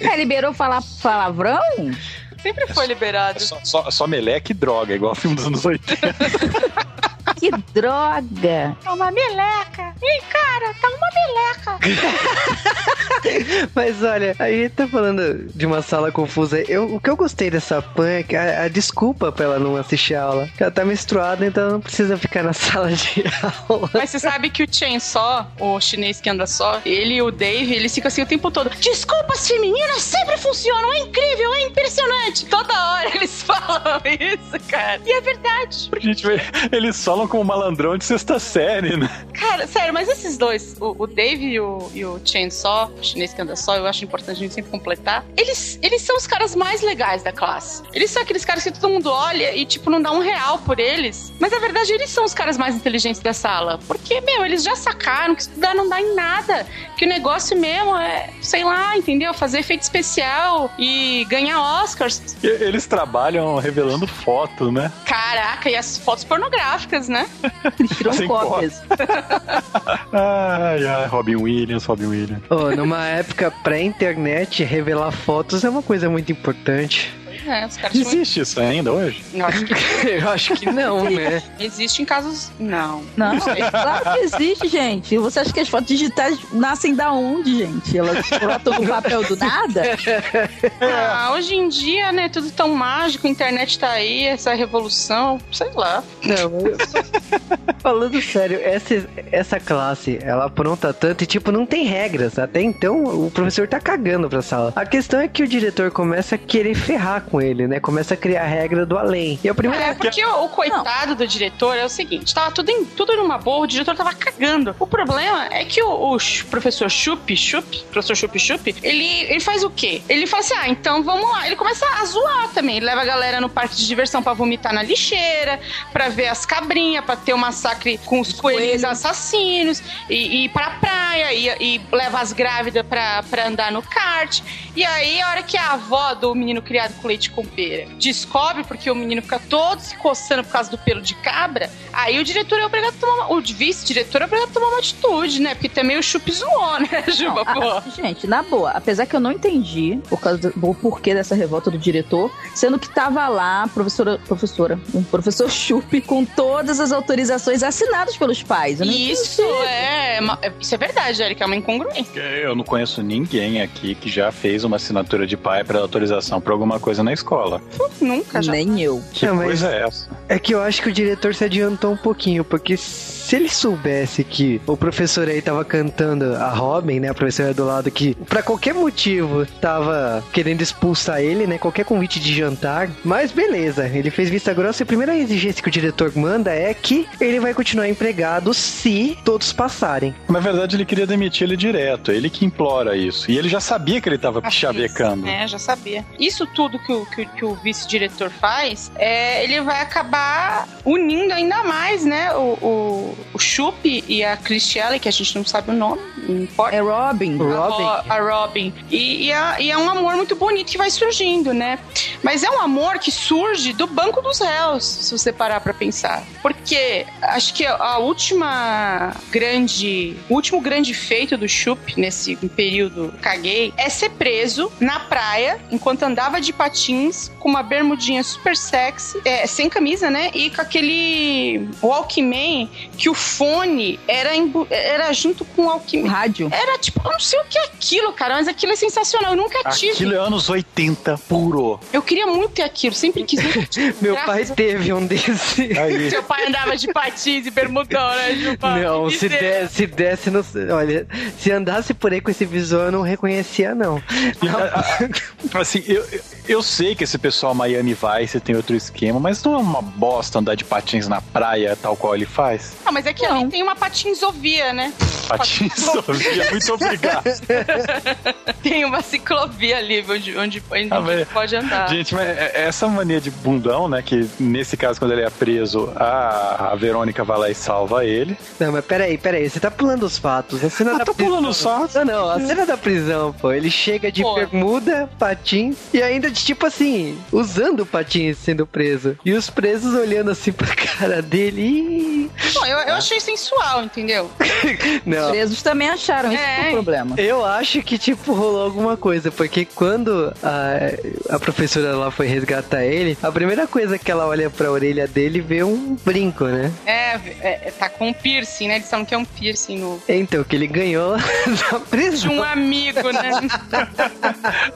É, liberou falar palavrão? Sempre foi liberado. Só, só, só meleca e droga, igual o filme dos anos 80. [laughs] Que droga! Tá uma meleca. Ih, cara, tá uma meleca. [laughs] Mas olha, a gente tá falando de uma sala confusa. Eu, o que eu gostei dessa pan é que a, a desculpa pra ela não assistir a aula. Ela tá menstruada, então ela não precisa ficar na [laughs] sala de aula. Mas você sabe que o Chainsaw, o chinês que anda só, ele e o Dave, eles ficam assim o tempo todo. Desculpas femininas sempre funcionam, é incrível, é impressionante. Toda hora eles [laughs] falam isso, cara. E é verdade. A gente vê, eles falam como malandrão de sexta série, né? Cara, sério, mas esses dois, o, o Dave e o, e o Chainsaw, o chinês que anda só, eu acho importante a gente sempre completar, eles, eles são os caras mais legais da classe. Eles são aqueles caras que todo mundo olha e, tipo, não dá um real por eles. Mas, na verdade, eles são os caras mais inteligentes da sala. Porque, meu, eles já sacaram que estudar não dá em nada. Que o negócio mesmo é, sei lá, entendeu? Fazer efeito especial e ganhar Oscars. E Eles trabalham revelando foto, né? Caraca, e as fotos pornográficas, né? Eles tiram Sem cópias. [laughs] Ai, ai, Robin Williams, Robin Williams. Ô, numa época pré-internet, revelar fotos é uma coisa muito importante. É, os caras. Existe isso ainda hoje? Eu acho que [laughs] Eu acho que não, né? existe em casos... Não. Não, claro que existe, gente. Você acha que as fotos digitais nascem da onde, gente? Elas brotam no papel do nada? [laughs] Ah, hoje em dia, né, tudo tão mágico, a internet tá aí, essa revolução, sei lá. Não, eu- falando sério, essa, essa classe, ela apronta tanto e, tipo, não tem regras. Até então, o professor tá cagando pra sala. A questão é que o diretor começa a querer ferrar com ele, né? Começa a criar a regra do além. E a primeira É, porque o, o coitado do diretor é o seguinte, tava tudo, em, tudo numa boa, o diretor tava cagando. O problema é que o, o professor Chup, Chup, professor Chup Chup, ele, ele faz o quê? Ele fala assim, ah, então vamos lá. Ele começa a zoar também. Ele leva a galera no parque de diversão pra vomitar na lixeira, pra ver as cabrinhas, pra ter um massacre com os coelhos coelhos. assassinos, e, e ir pra praia, e, e leva as grávidas pra, pra andar no kart. E aí, a hora que a avó do menino criado com leite com pera descobre porque o menino fica todo se coçando por causa do pelo de cabra, aí o diretor é obrigado a tomar uma, o vice-diretor é obrigado a tomar uma atitude, né? Porque também o chup zoou, né, [laughs] Juba? Não, a- gente, na boa, apesar que eu não entendi por causa do, o porquê dessa revolta do diretor, sendo que tava lá a professora, professora, um professor Chup com todas as autorizações assinadas pelos pais. Eu não Isso é, uma- é- isso é verdade, Erika, é uma incongruência. Eu não conheço ninguém aqui que já fez uma assinatura de pai para autorização para alguma coisa na escola. Nunca já. Nem eu. Que Não, coisa é essa? É que eu acho que o diretor se adiantou um pouquinho, porque se ele soubesse que o professor aí tava cantando a Robin, né, a professora do lado, que pra qualquer motivo tava querendo expulsar ele, né, qualquer convite de jantar, mas beleza, ele fez vista grossa e a primeira exigência que o diretor manda é que ele vai continuar empregado se todos passarem. Na verdade, ele queria demitir ele direto. Ele que implora isso. E ele já sabia que ele tava Acho chavecando. É, já sabia. Isso tudo que o, que, que o vice-diretor faz, é, ele vai acabar unindo ainda mais, né? O, o, o Chup e a Christiane, que a gente não sabe o nome, não importa. É Robin. Robin. A, Ro- a Robin. E, e é, e é um amor muito bonito que vai surgindo, né? Mas é um amor que surge do banco dos réus, se você parar pra pensar. Porque acho que a última grande. O último grande feito do Chup nesse período caguei é ser preso na praia enquanto andava de patins com uma bermudinha super sexy, é, sem camisa, né? E com aquele Walkman que o fone era, era junto com o Walkman. rádio. Era tipo, eu não sei o que é aquilo, cara, mas aquilo é sensacional. Eu nunca tive. Aquilo é anos 80 puro. Eu queria muito ter aquilo, sempre quis. [laughs] Meu pai a- teve um desse. Aí. Seu pai andava de patins e bermudão, né, Juba? Não, se desse, se desse, não, olha, se andasse por aí com esse visual, eu não reconhecia, não. Assim, eu, eu- eu sei que esse pessoal Miami Vice tem outro esquema, mas não é uma bosta andar de patins na praia tal qual ele faz? Ah, mas é que ali tem uma patinzovia, né? Patins [laughs] ciclovia, muito obrigado. [laughs] Tem uma ciclovia ali onde, onde, onde Ah, mas- pode andar. Gente, mas é- essa mania de bundão, né? Que nesse caso, quando ele é preso, a, a Verônica vai lá e salva ele. Não, mas peraí, peraí, você tá pulando os fatos. A cena Ah, da tô prisão- pulando os fatos? Não, não, a cena da prisão, pô. Ele chega de Pô. bermuda, patins, e ainda de tipo assim, usando o patins sendo preso. E os presos olhando assim pra [laughs] cara dele. Eu, eu achei sensual, entendeu? [laughs] Os Não. presos também acharam, isso É. que é o problema. Eu acho que, tipo, rolou alguma coisa, porque quando a, a professora lá foi resgatar ele, a primeira coisa que ela olha pra orelha dele vê um brinco, né? É, é, tá com um piercing, né? Eles falam que é um piercing no. Então, que ele ganhou [laughs] da De prisão. um amigo, né?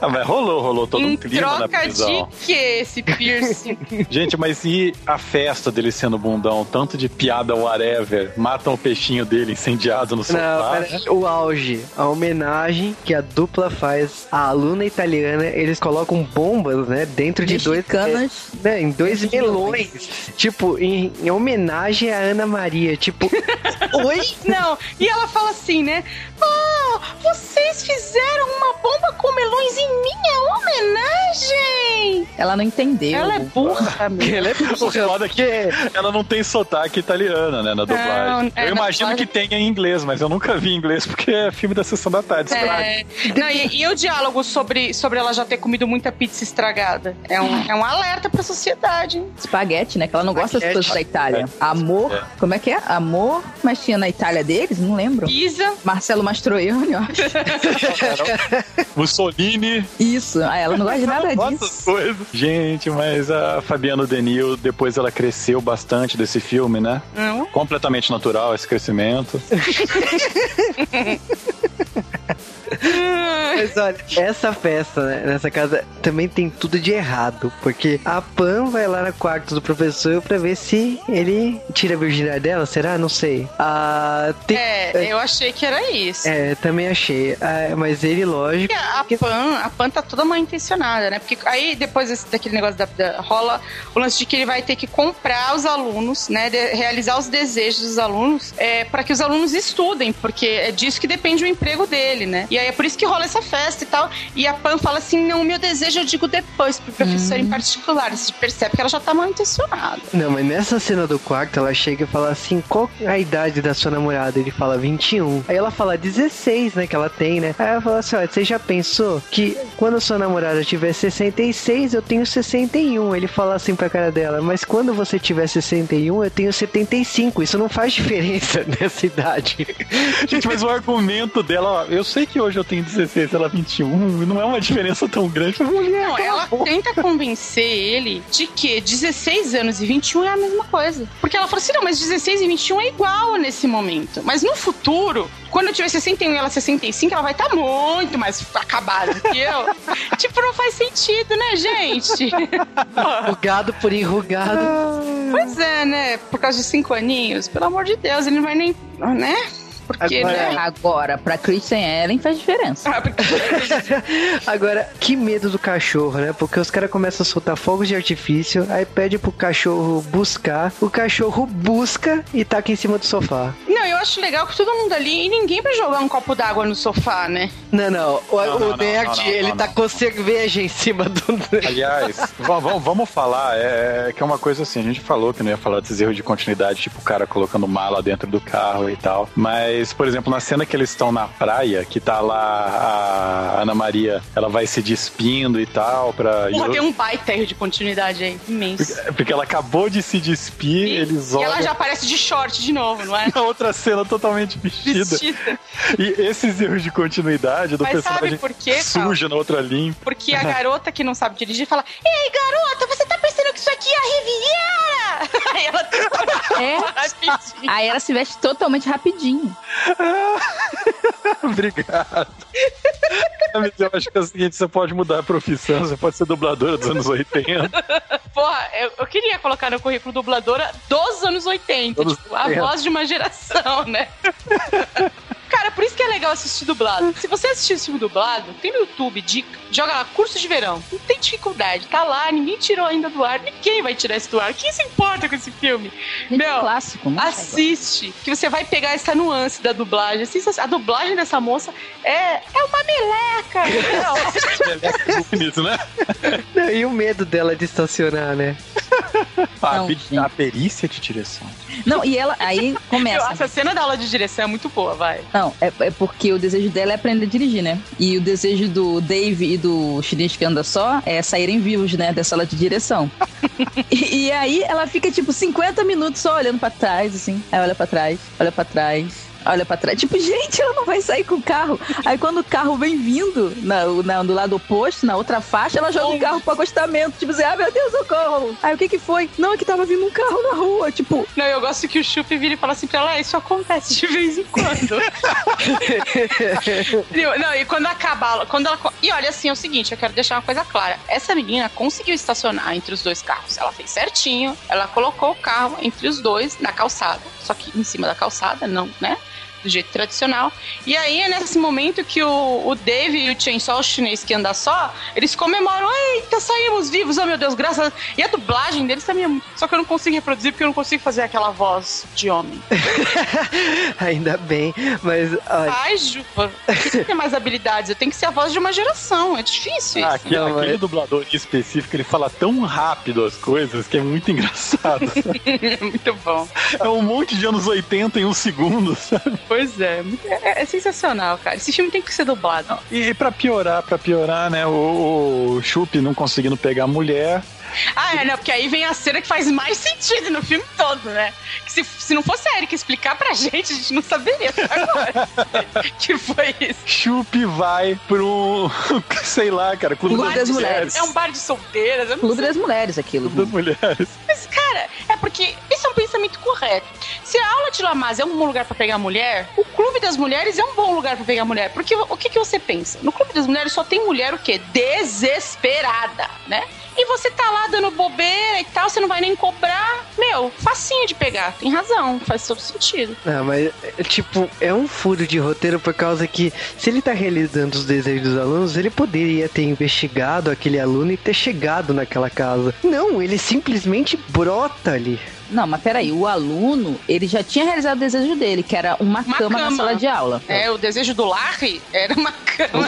Ah, mas rolou, rolou todo um clima na troca de que esse piercing? [laughs] Gente, mas e a festa dele sendo bundão? Tanto de piada whatever, matam o peixinho dele incendiado no Não, sofá. pera, o auge, a homenagem que a dupla faz à aluna italiana, eles colocam bombas, né, dentro de dois, Mexicanas. é, né, em dois melões, tipo, em, em homenagem a Ana Maria, tipo, [laughs] oi? Não, e ela fala assim, né? Oh, vocês fizeram uma bomba com Ela não entendeu. Ela é burra, meu. Ela é O foda é que ela não tem sotaque italiana, né, na dublagem. é, eu imagino dublagem- que tenha em inglês, mas eu nunca vi em inglês porque é filme da sessão da tarde. estraga. É, não, e, e o diálogo sobre, sobre ela já ter comido muita pizza estragada? É um, é um alerta pra sociedade, hein? Espaguete, né? Que ela não gosta das coisas da Itália. Amor, É. como é que é? Amor, mas tinha na Itália deles? Não lembro. Pizza. Marcelo Mastroianni, ó. [laughs] Mussolini, Isso. Ah, ela não gosta de nada disso. coisas. Gente, mas a Fabiana Denil, depois ela cresceu bastante desse filme, né? Não. Completamente natural esse crescimento. [laughs] [laughs] Mas olha, essa festa, né, nessa casa, também tem tudo de errado. Porque a Pan vai lá no quarto do professor pra ver se ele tira a virgindade dela, será? Não sei. Ah, tem... É, eu achei que era isso. É, também achei. Ah, mas ele, lógico. A Pan, a Pan tá toda mal intencionada, né? Porque aí depois desse- daquele negócio da, da- rola o lance de que ele vai ter que comprar os alunos, né? de- realizar os desejos dos alunos é, para que os alunos estudem, porque é disso que depende o emprego dele, né? E aí é por isso que rola essa festa e tal. E a Pan fala assim: não, meu desejo eu digo depois, pro professor em particular. Você percebe que ela já tá mal intencionada. Não, mas nessa cena do quarto, ela chega e fala assim: qual a idade da sua namorada? Ele fala 21. Aí ela fala 16, né? Que ela tem, né? Aí ela fala assim: olha, você já pensou que quando a sua namorada tiver 66, eu tenho 61? Ele fala assim pra cara dela: mas quando você tiver 61, eu tenho 75. Isso não faz [laughs] diferença nessa idade. Gente, mas o argumento dela, ó, eu sei que hoje eu tenho 16, ela 21, não é uma diferença tão grande. Mulher, Não, ela boca. tenta convencer ele de que 16 anos e 21 é a mesma coisa. Porque ela falou assim: não, mas 16 e 21 é igual nesse momento. Mas no futuro, quando eu tiver 61 e ela 65, ela vai estar muito mais acabada que eu. [laughs] tipo, não faz sentido, né, gente? [laughs] Rugado por enrugado. pois é, né? Por causa de cinco aninhos, pelo amor de Deus, ele não vai nem. né? Porque, Agora- né? Agora, pra Christian Ellen faz diferença. Ah, porque- [laughs] [laughs] Agora, que medo do cachorro, né? Porque os caras começam a soltar fogos de artifício, aí pede pro cachorro buscar, o cachorro busca e taca em cima do sofá. Não, eu acho legal que todo mundo ali e ninguém vai jogar um copo d'água no sofá, né? Não, não, o, Não, o não, nerd, não, não, ele não, tá não. com cerveja em cima do. Aliás, [laughs] va- va- vamos falar, é, é que é uma coisa assim, a gente falou que não ia falar desses erros de continuidade, tipo o cara colocando mala dentro do carro e tal. Mas, por exemplo, na cena que eles estão na praia, que tá lá a Ana Maria, ela vai se despindo e tal, pra. Porra, e tem um baita erro de continuidade aí, imenso. eu- Porque ela acabou de se despir, E- eles E olham. ela já aparece de short de novo, não é? [laughs] na outra cena totalmente vestida. Vestida. E esses erros de continuidade do Mas sabe personagem por quê, Paulo? suja na outra limpa. Porque a garota que não sabe dirigir fala: Ei, garota, você tá pensando que isso aqui é a Riviera? Aí ela É. rapidinho. Aí ela se veste totalmente rapidinho. [laughs] Obrigado. Eu acho que é o seguinte, você pode mudar a profissão, você pode ser dubladora dos anos 80. Porra, eu, eu queria colocar no currículo dubladora dos anos 80, Anos tipo, a 80. voz de uma geração, né? [laughs] Cara, por isso que é legal assistir dublado? Se você assistir esse filme dublado, tem no YouTube, dica, joga lá, curso de verão. Não tem dificuldade, tá lá, ninguém tirou ainda do ar, ninguém vai tirar isso do ar. Quem se importa com esse filme? Meu, clássico, né? Assiste, que você vai pegar essa nuance da dublagem. Assista, a dublagem dessa moça é, é uma meleca. Bonito, [laughs] né? Não, e o medo dela de estacionar, né? A, Não, a perícia de direção. Não, e ela aí começa. acho a cena da aula de direção é muito boa, vai. Não, é, é porque o desejo dela é aprender a dirigir, né? E o desejo do Dave e do chinês que anda só é saírem vivos, né? Da sala de direção. [laughs] e, e aí ela fica, tipo, 50 minutos só olhando pra trás, assim. Aí olha pra trás, olha pra trás. Olha pra trás, tipo, gente, ela não vai sair com o carro. Aí quando o carro vem vindo na, na- do lado oposto, na outra faixa, ela joga o carro pro acostamento. Tipo assim, ah, meu Deus, socorro. Aí o que que foi? Não, é que tava vindo um carro na rua. Tipo, Não, eu gosto que o Chup vira e fala assim pra ela, "É, isso acontece de vez em quando. [laughs] não, e quando acaba, quando ela... E olha, assim, é o seguinte, eu quero deixar uma coisa clara. Essa menina conseguiu estacionar entre os dois carros. Ela fez certinho, ela colocou o carro entre os dois na calçada. Só que em cima da calçada, não, né? Do jeito tradicional. E aí é nesse momento que o, o Dave e o Chainsaw, o chinês que anda só, eles comemoram, eita, saímos vivos, oh meu Deus, graças a... E a dublagem deles também é muito... Só que eu não consigo reproduzir porque eu não consigo fazer aquela voz de homem. [laughs] Ainda bem, mas olha, Ai, tenho que ter mais habilidades. Eu tenho que ser a voz de uma geração. É difícil Ah, isso. aquele, Não, aquele dublador em específico, ele fala tão rápido as coisas que é muito engraçado. [laughs] muito bom. é um monte de anos 80 em um segundo, sabe? [laughs] Pois é, é, é sensacional, cara. Esse filme tem que ser dublado. E, e pra piorar, pra piorar, né, o, o Chup não conseguindo pegar a mulher. Ah, é, não, porque aí vem a cena que faz mais sentido no filme todo, né? Que se, se não fosse a Erika explicar pra gente, a gente não saberia até agora. [laughs] que foi isso? Chup vai pro, sei lá, cara, clube, Clube das mulheres. É um bar de solteiras, eu não Clube sei. das mulheres aquilo. Clube das mulheres. Mas, cara, é porque esse é um pensamento correto. Se a aula de Lamaz é um bom lugar pra pegar mulher, o clube das mulheres é um bom lugar pra pegar mulher. Porque o que, que você pensa? No clube das mulheres só tem mulher o quê? Desesperada, né? E você tá lá dando bobeira e tal, você não vai nem cobrar. Meu, facinho de pegar. Tem razão, faz todo sentido. não, mas é, tipo, é um furo de roteiro por causa que se ele tá realizando os desejos dos alunos, ele poderia ter investigado aquele aluno e ter chegado naquela casa. Não, ele simplesmente brota ali. Não, mas peraí, o aluno, ele já tinha realizado o desejo dele, que era uma, Uma cama, na cama. sala de aula. É, o desejo do Larry era uma cama.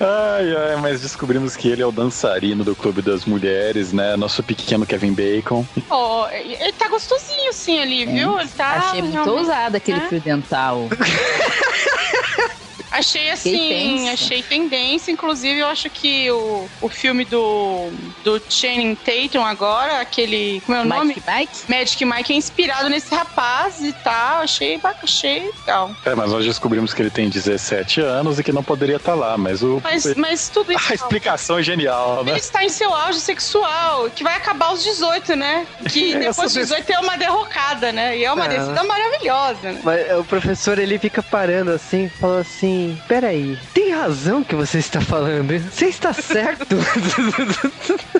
ai, ai, mas descobrimos que ele é o dançarino do Clube das Mulheres, né? Nosso pequeno Kevin Bacon. Pô, ele tá gostosinho sim ali, viu? Ele tá. Achei muito ousado aquele É. fio dental. [laughs] Achei assim, achei tendência. Inclusive, eu acho que o, o filme do, do Channing Tatum agora, aquele. Como é o nome? Mike Mike? Magic Mike é inspirado nesse rapaz e tal. Achei, achei legal. É, mas nós descobrimos que ele tem 17 anos e que não poderia estar lá, mas o. Mas, mas tudo [laughs] isso. A explicação é genial, Ele né? está em seu auge sexual, que vai acabar aos 18, né? Que [laughs] depois dos 18 é uma derrocada, né? E é uma Ah. descida maravilhosa, né? Mas o professor ele fica parando assim, fala assim: Peraí, tem razão que você está falando? Você está certo? [laughs]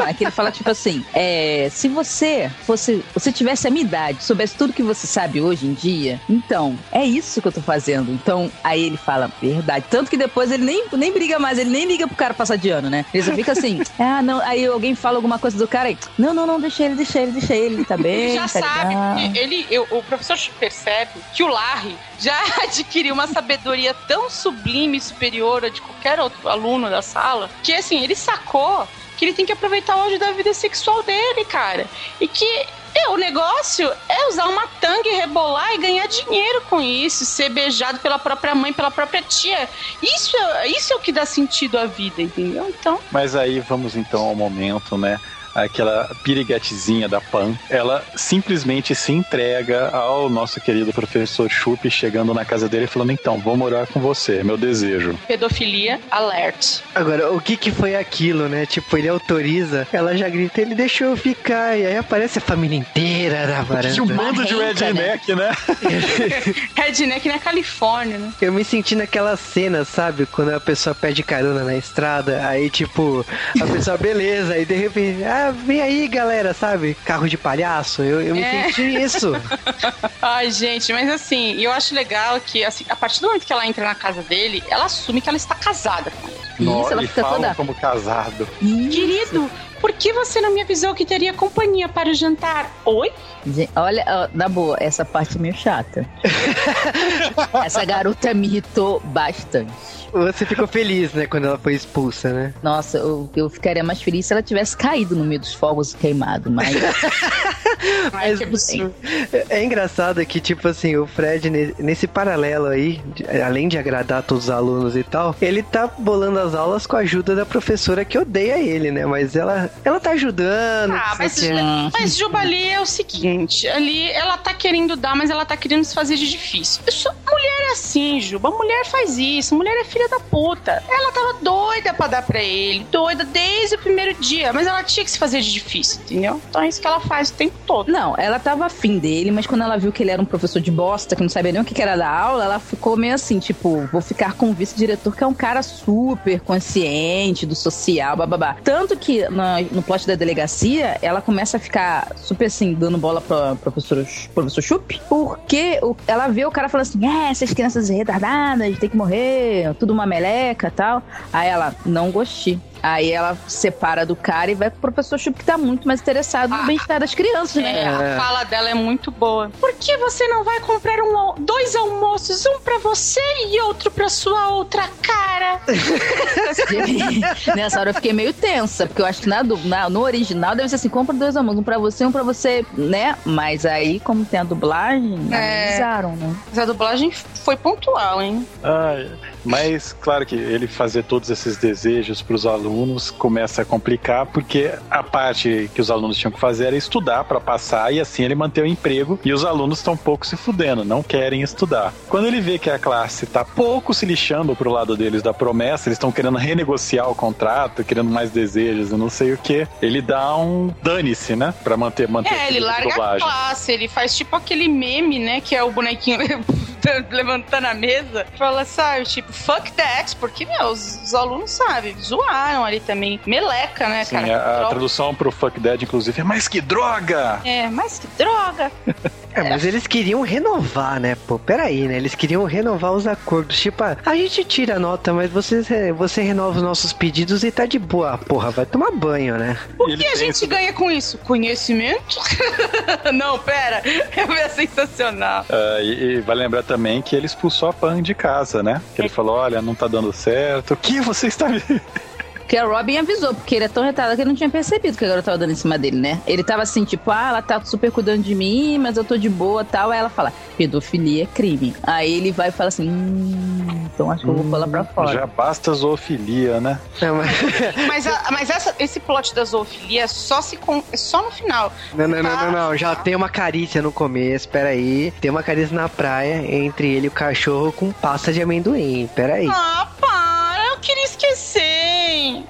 Não, é que ele fala tipo assim: é, se você fosse, você tivesse a minha idade, soubesse tudo que você sabe hoje em dia, então, é isso que eu tô fazendo. Então, aí ele fala, verdade. Tanto que depois ele nem, nem briga mais, ele nem liga pro cara passar de ano, né? Ele só fica assim, [laughs] ah, não, aí alguém fala alguma coisa do cara aí, não, não, não, deixa ele, deixa ele, deixa ele, tá bem, Ele já tá sabe, ele, eu- o professor percebe que o Larry já [laughs] adquiriu uma sabedoria tão sublime e superior a de qualquer outro aluno da sala, que assim, ele sacou que ele tem que aproveitar o auge da vida sexual dele, cara. E que é, o negócio é usar uma tanga e rebolar e ganhar dinheiro com isso, ser beijado pela própria mãe, pela própria tia. Isso, isso é o que dá sentido à vida, entendeu? Então, Mas aí vamos então ao momento, né? Aquela piriguetezinha da Pan, ela simplesmente se entrega ao nosso querido professor Chup, chegando na casa dele e falando: Então, vou morar com você, meu desejo. pedofilia alert. Agora, o que que foi aquilo, né? Tipo, ele autoriza, ela já grita, ele deixou eu ficar, e aí aparece a família inteira na varanda. Que um bando de Marrenta, né? redneck, né? [laughs] Redneck na Califórnia, né? Eu me senti naquela cena, sabe? Quando a pessoa pede carona na estrada, aí tipo, a pessoa, beleza, aí de repente, ah, ah, vem aí, galera, sabe? Carro de palhaço. Eu, eu me É. senti isso. [laughs] Ai, gente, mas assim, eu acho legal que, assim, a partir do momento que ela entra na casa dele, ela assume que ela está casada com ele. Isso, ela fica toda. como casado. Querido, por que você não me avisou que teria companhia para o jantar? Oi? Olha, na boa, essa parte é meio chata. [laughs] essa garota me irritou bastante. Você ficou feliz, né, quando ela foi expulsa, né? Nossa, eu, eu ficaria mais feliz se ela tivesse caído no meio dos fogos e queimado, mas. [laughs] Ai, Mas- que absurdo. É engraçado que, tipo assim, o Fred, ne- nesse paralelo aí, além de agradar todos os alunos e tal, ele tá bolando as aulas com a ajuda da professora que odeia ele, né? Mas ela, ela tá ajudando. Ah, mas, mas Juba, ali é o seguinte: ali ela tá querendo dar, mas ela tá querendo se fazer de difícil. Mulher é assim, Juba. Mulher faz isso. Mulher é filha da puta. Ela tava doida pra dar pra ele. Doida desde o primeiro dia. Mas ela tinha que se fazer de difícil, entendeu? Então é isso que ela faz o tempo todo. Não, ela tava afim dele, mas quando ela viu que ele era um professor de bosta, que não sabia nem o que era da aula, ela ficou meio assim, tipo, vou ficar com o vice-diretor, que é um cara super consciente do social, bababá. Tanto que na- no plot da delegacia, ela começa a ficar super assim, dando bola pra professor, professor Chup, porque o- ela vê o cara falando assim, é, essas crianças retardadas, tem que morrer, tudo uma meleca tal. Aí ela, não gostei. Aí ela separa do cara e vai pro professor Chup, que tá muito mais interessado no Ah. bem-estar das crianças, né? É, a fala dela é muito boa. Por que você não vai comprar um dois almoços, um pra você e outro pra sua outra cara? [laughs] Nessa hora eu fiquei meio tensa, porque eu acho que na, na- no original deve ser assim: compra dois almoços, um pra você, um pra você, né? Mas aí, como tem a dublagem, É. amenizaram, né? Mas a dublagem foi pontual, hein? Ai, mas claro que ele fazer todos esses desejos para os alunos começa a complicar porque a parte que os alunos tinham que fazer era estudar para passar e assim ele manter o emprego e os alunos estão pouco se fudendo, não querem estudar. Quando ele vê que a classe tá pouco se lixando pro lado deles da promessa, eles estão querendo renegociar o contrato, querendo mais desejos e não sei o que, ele dá um dane-se, né, para manter manter É, ele larga a classe, ele faz tipo aquele meme, né? Que é o bonequinho [laughs] [laughs] levantando a mesa. Fala, sabe, tipo, fuck that, porque, meu, os, os alunos, sabe, zoaram ali também. Meleca, né, Sim, cara? a, a tradução pro Fuck Dead, inclusive, é mais que droga! É, mas que droga. [laughs] É, mas eles queriam renovar, né? Pô, peraí, né? Eles queriam renovar os acordos. Tipo, ah, a gente tira a nota, mas você, você renova os nossos pedidos e tá de boa. Porra, vai tomar banho, né? O que a gente ganha com isso? Conhecimento? [laughs] Não, pera. É sensacional. Ah, e, e vale lembrar também que ele expulsou a Pan de casa, né? Que ele falou: olha, não tá dando certo. O que você está me. [laughs] Porque a Robin avisou, porque ele é tão retardado que ele não tinha percebido que a garota tava dando em cima dele, né? Ele tava assim, tipo, ah, ela tá super cuidando de mim, mas eu tô de boa tal. Aí ela fala, pedofilia é crime. Aí ele vai e fala assim, hum, então acho que eu vou pular pra fora. Já basta zoofilia, né? Não, mas... [laughs] Mas, a- mas essa- esse plot da zoofilia é só, se é só no final. não, não, não, não, não. Já tem uma carícia no começo, peraí. Tem uma carícia na praia entre ele e o cachorro com pasta de amendoim. Peraí. Ah, para, eu queria esquecer.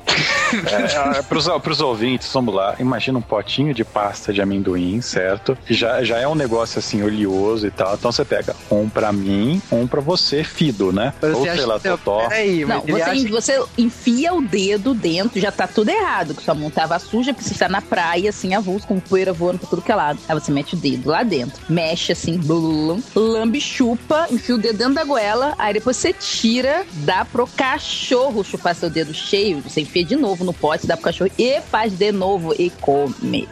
É, é, pros, pros ouvintes, vamos lá. Imagina um potinho de pasta de amendoim, certo? Já, já é um negócio assim oleoso e tal. Então você pega um pra mim, um pra você, Fido, né? Mas Ou você sei lá, Totó. Peraí, mas Não, você, acha... você enfia o dedo dentro, já tá tudo errado. Que sua mão tava suja, porque você está na praia, assim, avulso, com poeira voando pra tudo que é lado. Aí você mete o dedo lá dentro, mexe assim, blululum, lambe, chupa, enfia o dedo dentro da goela, aí depois você tira, dá pro cachorro chupar seu dedo cheio, você enfia de novo no pote, dá pro cachorro e faz de novo e come.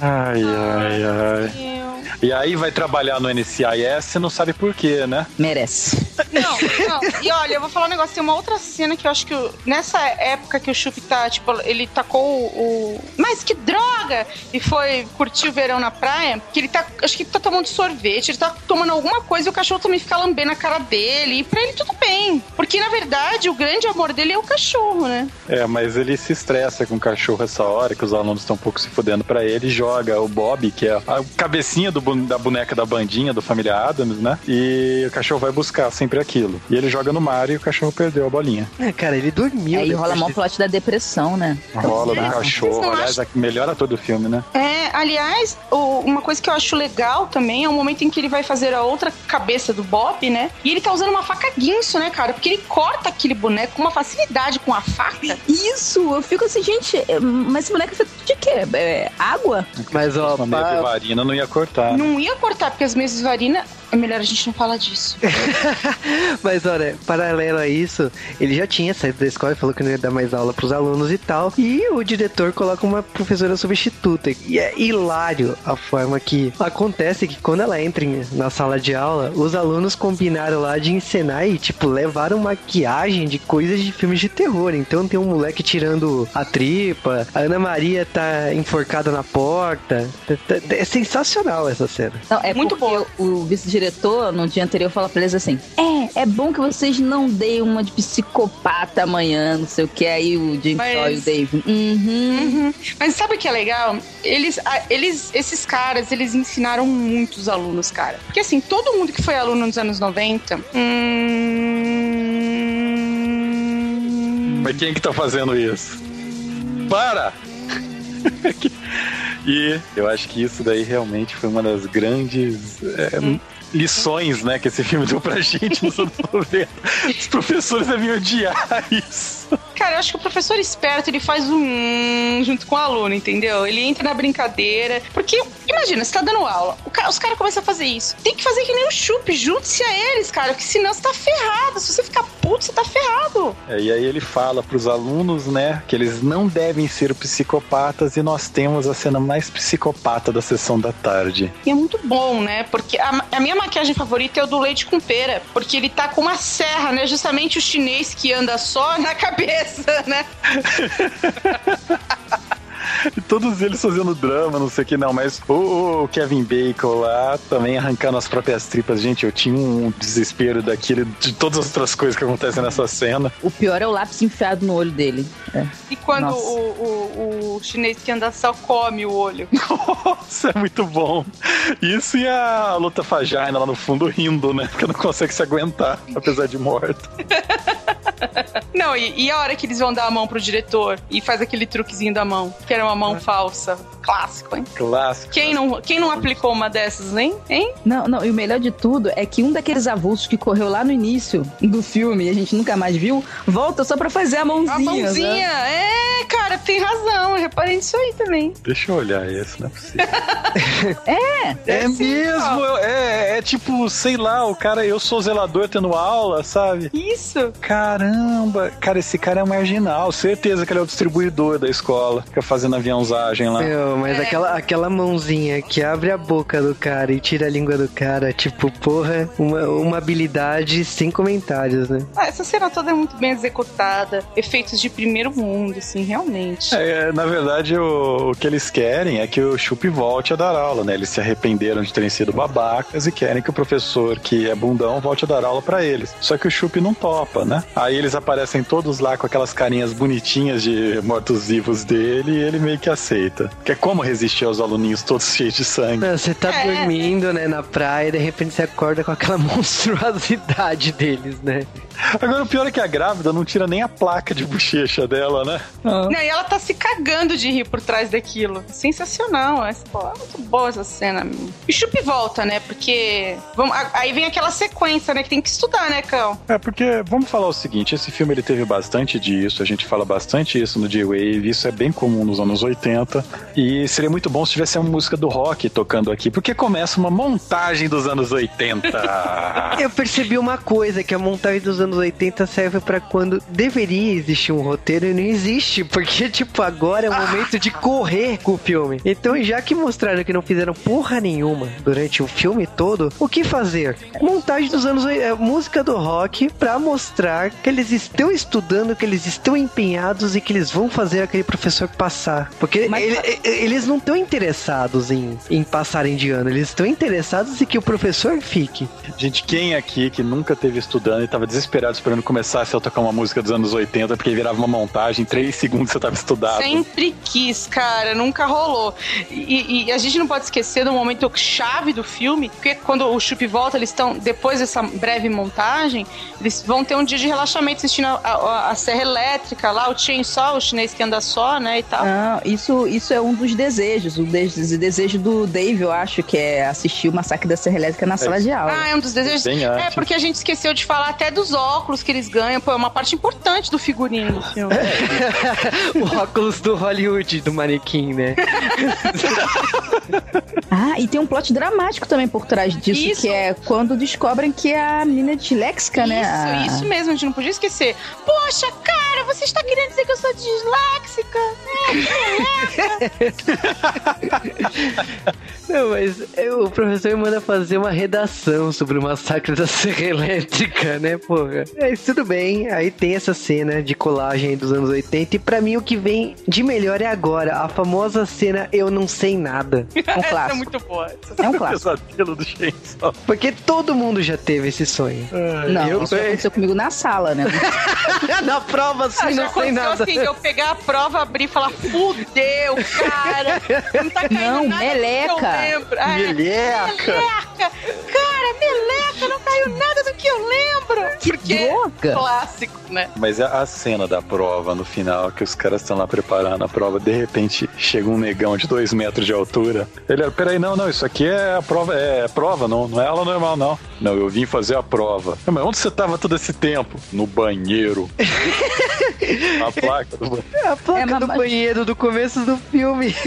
Ai, [laughs] ai, ai. E aí vai trabalhar no NCIS e não sabe por quê, né? Merece. Não, não. E olha, eu vou falar um negócio. Tem uma outra cena que eu acho que o- nessa época que o Chup tá, tipo, ele tacou o. Mas que droga! E foi curtir o verão na praia. Que ele tá. Acho que ele tá tomando sorvete, ele tá tomando alguma coisa e o cachorro também fica lambendo a cara dele. E pra ele tudo bem. Porque na verdade o grande amor dele é o cachorro, né? É, mas ele se estressa com o cachorro essa hora, que os alunos estão um pouco se fudendo pra ele, joga o Bob, que é a cabecinha do, da boneca da bandinha do Família Adams, né? E o cachorro vai buscar sempre aquilo. E ele joga no mar e o cachorro perdeu a bolinha. É, cara, ele dormiu. Aí rola mó de- plot da depressão, né? Rola do cachorro. Aliás, a melhor ator do filme, né? É, aliás, o- uma coisa que eu acho legal também é o momento em que ele vai fazer a outra cabeça do Bob, né? E ele tá usando uma faca guinso, né, cara? porque ele corta aquele boneco com uma facilidade com a faca. Isso, eu fico assim, gente, é, mas esse boneco é feito de quê? É água? Mas ó, meia pa- varina não ia cortar. Não ia cortar, porque as mesas varina. É melhor a gente não falar disso. [laughs] Mas olha, paralelo a isso, ele já tinha saído da escola e falou que não ia dar mais aula pros alunos e tal. E o diretor coloca uma professora substituta. E é hilário a forma que acontece que quando ela entra na sala de aula, os alunos combinaram lá de encenar e, tipo, levaram maquiagem de coisas de filmes de terror. Então tem um moleque tirando a tripa, a Ana Maria tá enforcada na porta. É sensacional essa cena. Não, é Muito boa. o vice-diretor, no dia anterior, fala pra eles assim: É, é bom que vocês não deem uma de psicopata amanhã, não sei o que. Aí o James Mas- Shaw e o Dave. Uhum. Uhum. Mas sabe o que é legal? Eles, eles, esses caras, eles ensinaram muitos alunos, cara. Porque assim, todo mundo que foi aluno nos anos 90. Hum... Mas quem que tá fazendo isso? Para! [laughs] e eu acho que isso daí realmente foi uma das grandes é, lições, né, que esse filme deu pra gente nos anos 90. Os professores deviam odiar isso. Cara, eu acho que o professor esperto, ele faz um junto com o aluno, entendeu? Ele entra na brincadeira. Porque, imagina, você tá dando aula, o ca- os caras começam a fazer isso. Tem que fazer que nem o chup, junte-se a eles, cara, porque senão você tá ferrado. Se você ficar puto, você tá ferrado. É, e aí ele fala pros alunos, né, que eles não devem ser psicopatas e nós temos a cena mais psicopata da sessão da tarde. E é muito bom, né? Porque a, a minha maquiagem favorita é o do leite com pera. Porque ele tá com uma serra, né? Justamente o chinês que anda só [laughs] na cabeça, né? [laughs] E todos eles fazendo drama, não sei o que não, mas o, o Kevin Bacon lá também arrancando as próprias tripas. Gente, eu tinha um desespero daquele, de todas as outras coisas que acontecem nessa cena. O pior é o lápis enfiado no olho dele. É. E quando o, o, o chinês que anda só come o olho. [laughs] Nossa, é muito bom. Isso e a luta Fajaina lá no fundo rindo, né? Porque não consegue se aguentar, apesar de morto. [laughs] [laughs] Não, e, e a hora que eles vão dar a mão pro diretor e faz aquele truquezinho da mão, que era uma mão falsa. Clássico, hein? Clássico. Quem não, quem não aplicou uma dessas, hein? Hein? Não, não, e o melhor de tudo é que um daqueles avulsos que correu lá no início do filme e a gente nunca mais viu, volta só pra fazer a mãozinha. A mãozinha, né? é, cara, tem razão. Eu reparei nisso aí também. Deixa eu olhar esse, não é possível. [laughs] É, É sim, mesmo, ó. é, é tipo, sei lá, o cara, eu sou zelador tendo aula, sabe? Isso. Caramba, cara, esse cara é marginal, certeza que ele é o distribuidor da escola, fica fazendo aviãozagem lá. Meu, mas É. aquela, aquela mãozinha que abre a boca do cara e tira a língua do cara, tipo, porra, uma, uma habilidade sem comentários, né? Ah, essa cena toda é muito bem executada. Efeitos de primeiro mundo, assim, realmente. É, na verdade, o, o que eles querem é que o Chup volte a dar aula, né? Eles se arrependeram de terem sido babacas e querem que o professor, que é bundão, volte a dar aula pra eles. Só que o Chup não topa, né? Aí eles aparecem todos lá com aquelas carinhas bonitinhas de mortos-vivos dele e ele meio que aceita. Que é como resistir aos aluninhos todos cheios de sangue. Não, você tá É. dormindo, né, na praia, e de repente você acorda com aquela [laughs] monstruosidade deles, né? Agora, o pior é que a grávida não tira nem a placa de bochecha dela, né? Não, e ela tá se cagando de rir por trás daquilo. Sensacional. Essa, pô, é muito boa essa cena. E Chup volta, né? Porque. Vamos, aí vem aquela sequência, né? Que tem que estudar, né, Cão? É, porque vamos falar o seguinte, esse filme ele teve bastante disso, a gente fala bastante isso no J-Wave, isso é bem comum nos anos 80, e seria muito bom se tivesse uma música do rock tocando aqui, porque começa uma montagem dos anos 80. [laughs] Eu percebi uma coisa, que a montagem dos anos 80 serve pra quando deveria existir um roteiro e não existe, porque, [laughs] tipo, agora é o momento de correr com o filme. Então, já que mostraram que não fizeram porra nenhuma durante o filme todo, o que fazer? Montagem dos anos 80, música do rock pra mostrar que eles estão estudando, que eles estão empenhados e que eles vão fazer aquele professor passar. Porque Mas- ele- eles não estão interessados em, em passarem de ano, eles estão interessados em que o professor fique. gente, quem aqui que nunca teve estudando e tava desesperado esperando começar a tocar uma música dos anos 80, porque virava uma montagem, três segundos segundo você tava estudado. Sempre quis, cara, nunca rolou. E, e a gente não pode esquecer do momento chave do filme, porque quando o Chup volta, eles estão, depois dessa breve montagem, eles vão ter um dia de relaxamento assistindo a, a, a serra elétrica lá, o chainsaw, o chinês que anda só, né, e tal. Não, isso, isso é um dos desejos. O de- desejo do Dave, eu acho, que é assistir o Massacre da Serra Elétrica na sala de aula. Ah, é um dos desejos. Bem É, porque a gente esqueceu de falar até dos óculos que eles ganham. Pô, é uma parte importante do figurino do filme. [laughs] o óculos do Hollywood, do manequim, né? [laughs] Ah, e tem um plot dramático também por trás disso, Isso. que é quando descobrem que é a menina disléxica, né? A- Isso, isso mesmo, a gente não podia esquecer. Poxa, cara, você está querendo dizer que eu sou disléxica? [laughs] Não, mas é, o professor me manda fazer uma redação sobre o massacre da Serra Elétrica, né, porra? Mas tudo bem, aí tem essa cena de colagem dos anos 80 e pra mim o que vem de melhor é agora, a famosa cena Eu Não Sei Nada. [laughs] Um Essa é clássico. muito boa. É um [laughs] clássico. Pesadelo do Chainsaw. Porque todo mundo já teve esse sonho. Não, eu- isso aconteceu comigo na sala, né? Na prova, Ah, assim, já não sei nada. assim, eu pegar a prova, abrir e falar, fudeu, cara. Não tá caindo Não, nada do que meleca. eu lembro. Ah, é, Meleca! meleca. Cara, meleca, não caiu nada do que eu lembro. Que Porque droga! clássico, né? Mas a a cena da prova no final, que os caras estão lá preparando a prova, de repente chega um negão de dois metros de altura. Ele, peraí, não, não, isso aqui é a prova, é prova, não, não é aula normal, não. Não, eu vim fazer a prova. "Ah, Mas onde você tava todo esse tempo? No banheiro. [laughs] a placa do banheiro. A placa É, do banheiro do começo do filme. [laughs]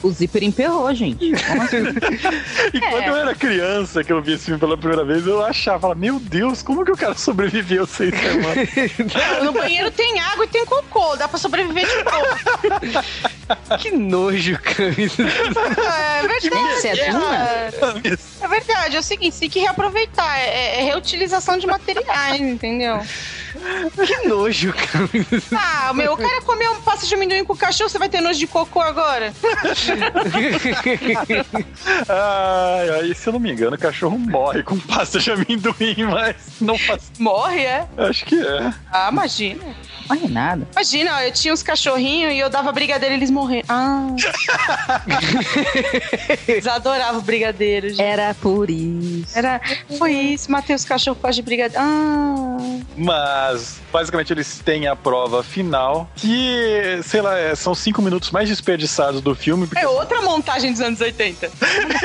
O zíper emperrou, gente. Assim? [laughs] E quando eu era criança, que eu vi esse filme pela primeira vez, eu achava, falava, meu Deus, como que o cara sobreviveu sem semana? [laughs] No banheiro tem água e tem cocô, dá pra sobreviver de boa. que nojo, cara. É verdade. É. É verdade, é o seguinte, você tem que reaproveitar. É, é reutilização de materiais, entendeu? Que nojo, cara. Ah, meu, o cara comeu um pasta de amendoim com cachorro, você vai ter nojo de cocô agora? Ai, aí, se eu não me engano, o cachorro morre com pasta de amendoim, mas não faz. Morre, é? Acho que é. Ah, imagina. É nada. Imagina, ó, eu tinha uns cachorrinhos e eu dava brigadeiro e eles morreram. Ah. [laughs] eles adoravam brigadeiro, gente. Era por isso. Era, foi isso, matei os cachorros por causa de brigadeiro. Ah. Mas, basicamente, eles têm a prova final, que, sei lá, é- são cinco minutos mais desperdiçados do filme. Porque É outra montagem dos anos 80.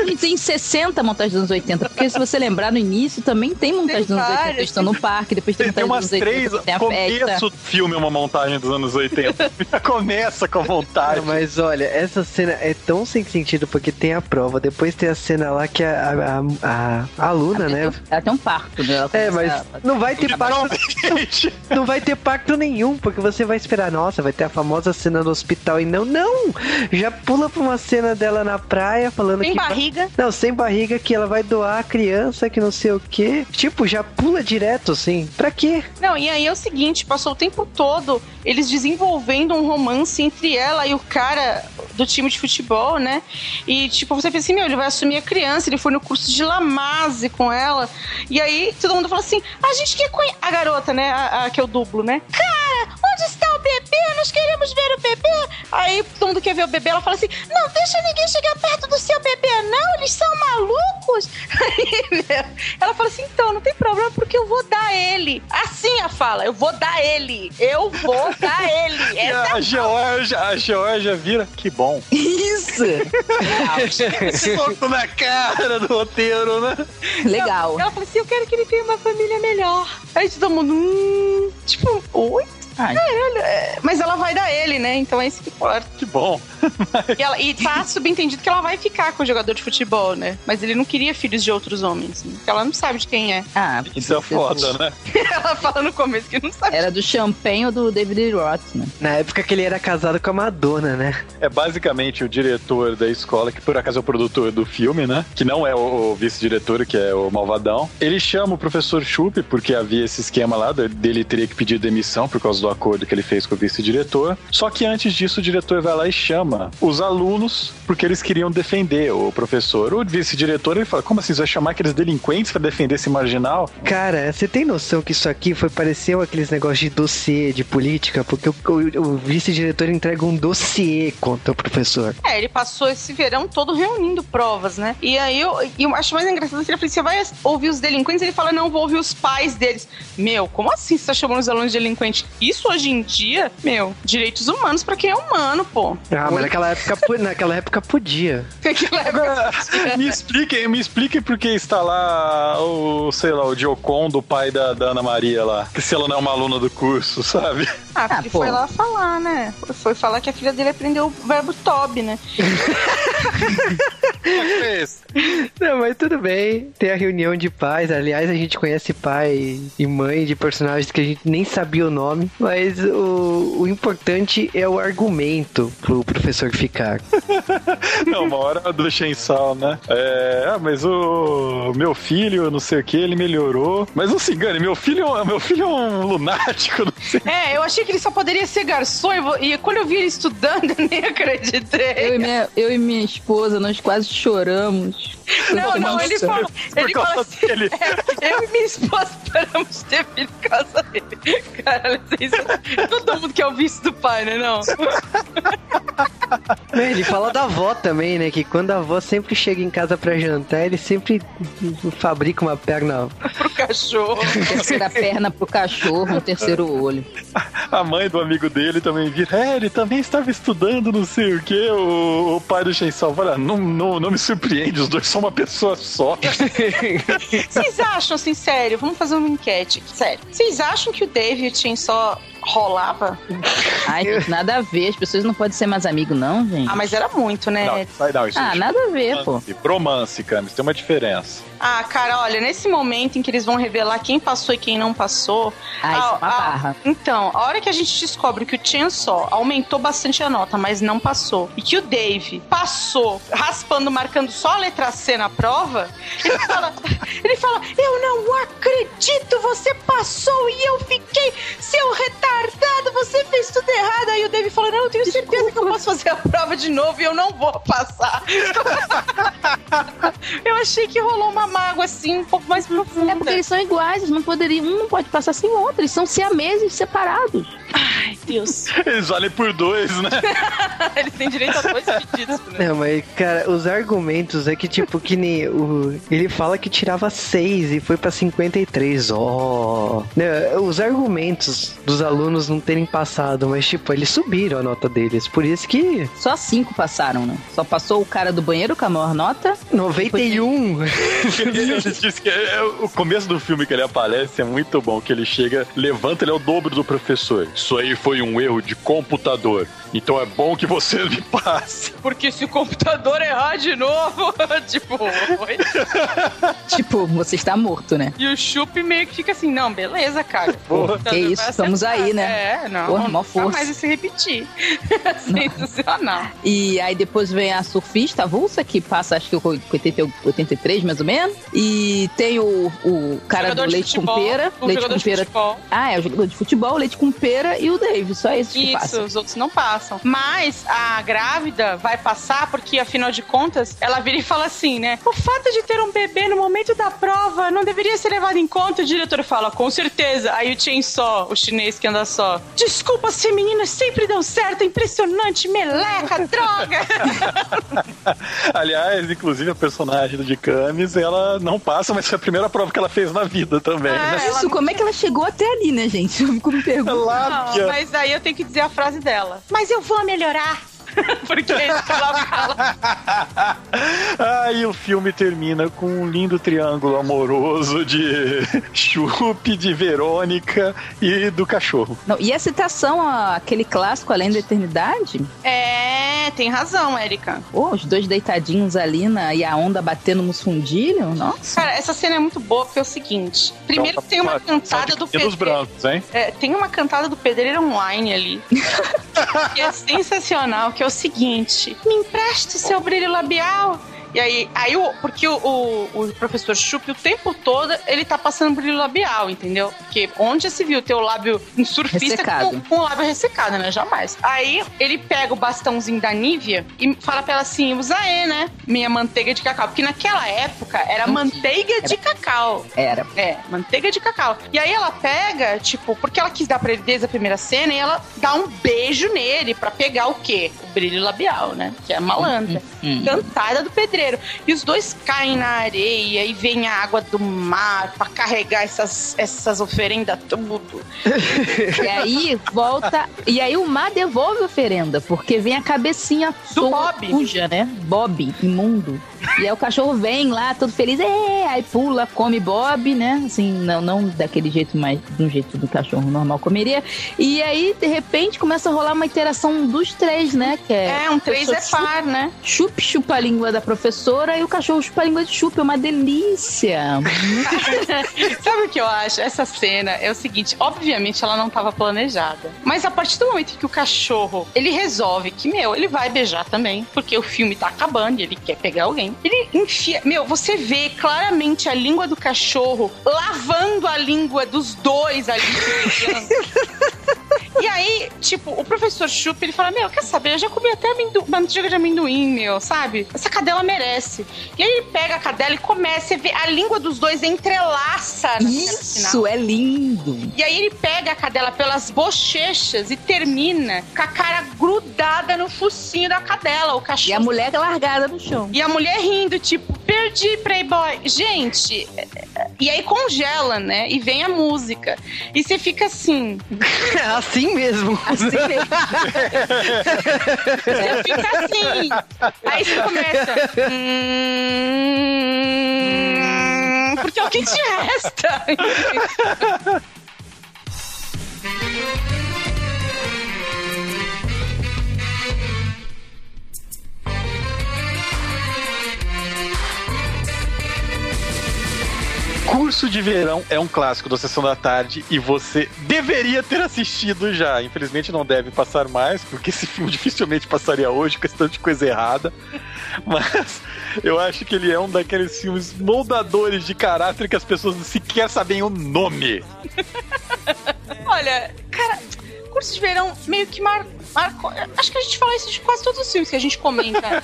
E tem 60 montagens dos anos 80, porque se você lembrar no início também tem montagem dos anos 80. várias. Eles estão no parque, depois tem tem, tem montagem umas dos anos 80, três. tem a festa. Começo do filme é uma montagem dos anos 80. Já [laughs] começa com a vontade. Não, mas olha, essa cena é tão sem sentido porque tem a prova, depois tem a cena lá que a, a, a, a aluna, né? Ela tem um parto, né? Ela É, mas a- não vai ter pacto, [laughs] Não vai ter pacto nenhum, porque você vai esperar, nossa, vai ter a famosa cena no hospital e não, não! Já pula pra uma cena dela na praia falando Tem que. vai- barriga. Não, sem barriga que ela vai doar a criança, que não sei o quê. Tipo, já pula direto, assim. Pra quê? Não, e aí é o seguinte, passou o tempo todo eles desenvolvendo um romance entre ela e o cara do time de futebol, né? E tipo, você pensa assim, meu, ele vai assumir a criança, ele foi no curso de Lamaze com ela. E aí todo mundo fala assim, a gente quer conhecer... A garota, né? A, a que é o duplo, né? Cara, onde está bebê? Nós queremos ver o bebê. Aí todo mundo quer ver o bebê, ela fala assim, não deixa ninguém chegar perto do seu bebê, não, eles são malucos. [laughs] Aí, meu, ela fala assim, então, não tem problema, porque eu vou dar ele. Assim a fala, eu vou dar ele. Eu vou dar ele. [laughs] Essa a Georgia, a Georgia vira, que bom. Isso! [laughs] Soco na cara do roteiro, né? Legal. Ela fala assim: eu quero que ele tenha uma família melhor. Aí todo mundo, hum, tipo, oi? Ai, É, Mas ela vai dar ele, né? Então é isso que importa. Que bom. E, ela, e tá [laughs] subentendido que ela vai ficar com o jogador de futebol, né? Mas ele não queria filhos de outros homens. Né? Porque ela não sabe de quem é. ah, Isso é foda, né? [laughs] Ela fala no começo que não sabe. Era do Champagne ou do David Roth, né? Na época que ele era casado com a Madonna, né? É basicamente o diretor da escola, que por acaso é o produtor do filme, né? Que não é o, o vice-diretor, que é o Malvadão. Ele chama o professor Chup, porque havia esse esquema lá de- dele teria que pedir demissão por causa do acordo que ele fez com o vice-diretor. Só que antes disso, o diretor vai lá e chama os alunos porque eles queriam defender o professor. O vice-diretor ele fala: Como assim? Você vai chamar aqueles delinquentes para defender esse marginal? Cara, você tem noção que isso aqui foi pareceu aqueles negócios de dossiê de política? Porque o, o, o vice-diretor entrega um dossiê contra o professor. É, ele passou esse verão todo reunindo provas, né? E aí eu, eu acho mais engraçado que ele falou: Você vai ouvir os delinquentes? Ele fala: Não, vou ouvir os pais deles. Meu, como assim você tá chamando os alunos de delinquente? Isso hoje em dia, meu, direitos humanos pra quem é humano, pô. Ah, mas naquela época, naquela época podia. [laughs] Naquela época Agora, me expliquem, me expliquem por que está lá o, sei lá, o Diocon do pai da, da Ana Maria lá. Que se ela não é uma aluna do curso, sabe? Ah, Ah, ele pô. foi lá falar, né? Foi falar que a filha dele aprendeu o verbo tob, né? [laughs] Não, mas tudo bem. Tem a reunião de pais. Aliás, a gente conhece pai e mãe de personagens que a gente nem sabia o nome. Mas o, o importante é o argumento pro professor ficar. [laughs] Não, uma hora do Chainsaw, né? É, ah, mas o meu filho, não sei o que, ele melhorou. Mas não se engane, meu filho, meu filho é um lunático, não sei. É, eu achei que ele só poderia ser garçom e, quando eu vi ele estudando, [laughs] eu nem acreditei. Eu e, minha, eu e minha esposa, nós quase choramos. Não, não, ele Por ele falou assim, dele. é, eu e minha esposa [laughs] paramos de ter filho por causa dele. Cara, vocês, todo mundo quer o vice do pai, né não? [laughs] Ele fala da avó também, né? Que quando a avó sempre chega em casa pra jantar, ele sempre fabrica uma perna. Pro cachorro. Terceira perna pro cachorro, um terceiro olho. A mãe do amigo dele também vira. É, ele também estava estudando, não sei o que. O, o pai do Chainsaw fala: não, não, não me surpreende, os dois são uma pessoa só. Vocês acham, assim, sério, vamos fazer uma enquete aqui, sério. Vocês acham que o Dave e o Chain só rolava? Ai, nada a ver. As pessoas não podem ser mais amigos, não, gente. Ah, mas era muito, né? Não, sai não, isso Ah, nada a ver, pô. romance. Bromance, Camis, tem uma diferença. Ah, cara, olha, nesse momento em que eles vão revelar quem passou e quem não passou. Ah, isso é uma a- a- barra. Então, a hora que a gente descobre que o Chainsaw aumentou bastante a nota, mas não passou, e que o Dave passou raspando, marcando só a letra C na prova, ele fala, [laughs] ele fala: Eu não acredito, você passou e eu fiquei, seu retardado, você fez tudo errado. Aí o Dave falou: Não, eu tenho certeza que eu posso fazer a prova de novo e eu não vou passar. [laughs] eu achei que rolou uma mágoa assim, um pouco mais É porque profunda. eles são iguais, eles não poderiam, um não pode passar sem o outro, eles são siameses separados. Ai, Deus. [laughs] Eles valem por dois, né? [laughs] Eles têm direito a dois pedidos, né? Não, mas, cara, os argumentos é que, tipo, que nem o. Ele fala que tirava 6 e foi pra 53. Ó. Não, Os argumentos dos alunos não terem passado, mas, tipo, eles subiram a nota deles. Por isso que Só cinco passaram, né? Só passou o cara do banheiro com a maior nota. 91. [laughs] [laughs] Ele diz que é, o começo do filme que ele aparece é muito bom, que ele chega, levanta, ele é o dobro do professor. Isso aí foi um erro de computador. Então é bom que você [laughs] me passe. Porque se o computador errar de novo, [laughs] tipo, oi? Tipo, você está morto, né? E o Chup meio que fica assim, não, beleza, cara. Porra, que isso, estamos acertar. aí, né? É, não, Porra, não força. mais se repetir. Sensacional. E aí depois vem a surfista avulsa, que passa acho que com 80, 83 mais ou menos. E tem o, o cara Jogador do leite futebol, com pera. o Leite jogador com de pera. futebol. Ah, é o jogador de futebol, leite com pera e o Dave. Só esses que Isso, passam. os outros não passam. Mas a grávida vai passar porque, afinal de contas, ela vira e fala assim, né? O fato de ter um bebê no momento da prova não deveria ser levado em conta. O diretor fala, com certeza. Aí o Chainsaw, o chinês que anda só. Desculpa, as femininas sempre dão certo. É impressionante. Meleca, droga. [laughs] [laughs] Aliás, inclusive a personagem do de Camis, ela não passa, mas foi a primeira prova que ela fez na vida também, Ah, né? Isso, como é que ela chegou até ali, né, gente? Eu fico me perguntando. Não, mas aí eu tenho que dizer a frase dela. Mas eu vou melhorar. [laughs] Porque é isso que ela fala. [laughs] Aí o filme termina com um lindo triângulo amoroso de Chup, de Verônica e do cachorro. Não, e a citação àquele clássico Além da Eternidade? É, tem razão, Érica. Pô, os dois deitadinhos ali na, e a onda batendo nos fundilhos? Nossa. Cara, essa cena é muito boa porque é o seguinte. Primeiro Então, tem uma são cantada do pedreiro. brancos, hein? É, tem uma cantada do pedreiro online ali. [laughs] que é sensacional, que é o seguinte: Me empreste o seu brilho labial E aí, aí o, porque o, o, o professor Chup o tempo todo ele tá passando brilho labial, entendeu? Porque onde se viu ter o lábio um surfista com, com, o lábio ressecado, né? Jamais. Aí ele pega o bastãozinho da Nívia e fala pra ela assim: usa aí, né? Minha manteiga de cacau. Porque naquela época era manteiga de cacau. Era. É, manteiga de cacau. E aí ela pega, tipo, porque ela quis dar pra ele desde a primeira cena e ela dá um beijo nele pra pegar o quê? O brilho labial, né? Que é a malandra. Hum, hum. Cantada do pedreiro. E os dois caem na areia e vem a água do mar pra carregar essas, essas oferendas tudo. [laughs] e aí volta. E aí o mar devolve a oferenda, porque vem a cabecinha do Bob. suja, né? Bob, imundo. E aí o cachorro vem lá, todo feliz, é, aí pula, come Bob, né? Assim, não, não daquele jeito mais, de um jeito do cachorro normal comeria. E aí, de repente, começa a rolar uma interação dos três, né? Que é, é um três é par, né? Chup chupa a língua da professora e o cachorro chupa a língua de chup, é uma delícia. [laughs] Sabe o que eu acho? Essa cena é o seguinte, obviamente ela não estava planejada, mas a partir do momento que o cachorro, ele resolve que, meu, ele vai beijar também, porque o filme tá acabando e ele quer pegar alguém. Ele enfia. Meu, você vê claramente a língua do cachorro lavando a língua dos dois ali. [laughs] E aí, tipo, o professor Chup, ele fala, meu, quer saber, eu já comi até amendo... manteiga de amendoim, meu, sabe? Essa cadela merece. E aí ele pega a cadela e começa a ver a língua dos dois entrelaça Isso, é lindo. E aí ele pega a cadela pelas bochechas e termina com a cara grudada no focinho da cadela, o cachorro. E a mulher largada no chão. E a mulher rindo, tipo, perdi Playboy. Gente, e aí congela, né? E vem a música. E você fica assim. [laughs] assim mesmo. Assim mesmo. você fica assim. Aí você começa. Hum, porque é o que te resta. [laughs] Curso de Verão é um clássico da Sessão da Tarde e você deveria ter assistido já. Infelizmente não deve passar mais, porque esse filme [laughs] dificilmente passaria hoje, questão de coisa errada. [laughs] Mas eu acho que ele é um daqueles filmes moldadores de caráter que as pessoas sequer sabem o nome. [laughs] Olha, cara, Curso de Verão meio que marcou Marco, acho que a gente fala isso de quase todos os filmes que a gente comenta. [laughs]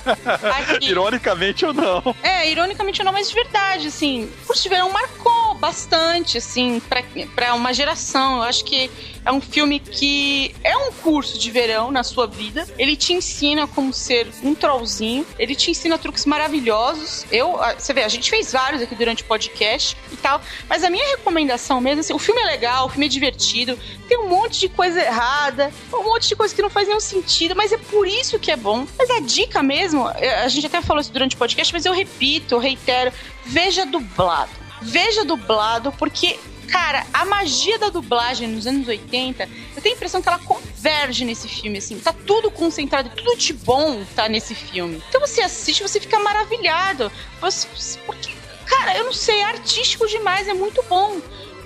Aqui. Ironicamente ou não. É, ironicamente ou não, mas de verdade, assim, Curso de Verão marcou bastante, assim, pra, pra uma geração. Eu acho que é um filme que é um curso de verão na sua vida. Ele te ensina como ser um trollzinho. Ele te ensina truques maravilhosos. Eu, você vê, a gente fez vários aqui durante o podcast e tal. Mas a minha recomendação mesmo, assim, o filme é legal, o filme é divertido. Tem um monte de coisa errada, um monte de coisa que não faz nenhum sentido, mas é por isso que é bom. Mas a dica mesmo, a gente até falou isso durante o podcast, mas eu repito, eu reitero, veja dublado. Veja dublado, porque Cara, a magia da dublagem nos anos 80, eu tenho a impressão que ela converge nesse filme, assim. Tá tudo concentrado, tudo de bom tá nesse filme. Então você assiste, você fica maravilhado. Você, porque, cara, eu não sei, é artístico demais, é muito bom.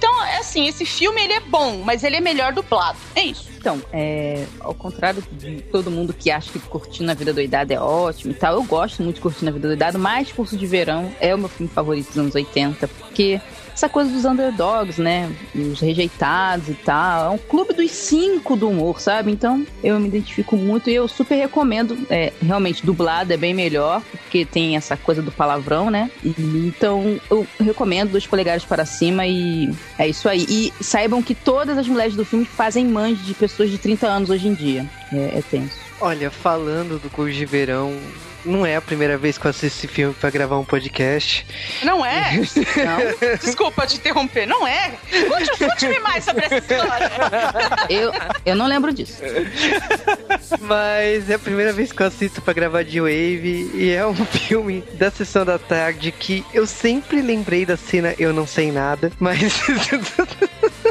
Então, é assim, esse filme ele é bom, mas ele é melhor dublado. É isso. Então, é, ao contrário de todo mundo que acha que Curtindo a Vida Doidada é ótimo e tal, eu gosto muito de Curtindo a Vida Doidada, mas Curso de Verão é o meu filme favorito dos anos 80, porque essa coisa dos underdogs, né? Os rejeitados e tal. É um clube dos cinco do humor, sabe? Então eu me identifico muito e eu super recomendo. É, realmente, dublado é bem melhor, porque tem essa coisa do palavrão, né? E, então eu recomendo dois polegares para cima e é isso aí. E saibam que todas as mulheres do filme fazem mães de pessoas de 30 anos hoje em dia. É, é tenso. Olha, falando do curso de verão, não é a primeira vez que eu assisto esse filme pra gravar um podcast. Não é? [laughs] Não. Desculpa te interromper. Não é? Conte-me conte mais sobre essa história. Eu, eu não lembro disso. Mas é a primeira vez que eu assisto pra gravar de Wave e é um [laughs] filme da sessão da tarde que eu sempre lembrei da cena Eu Não Sei Nada, mas. [laughs]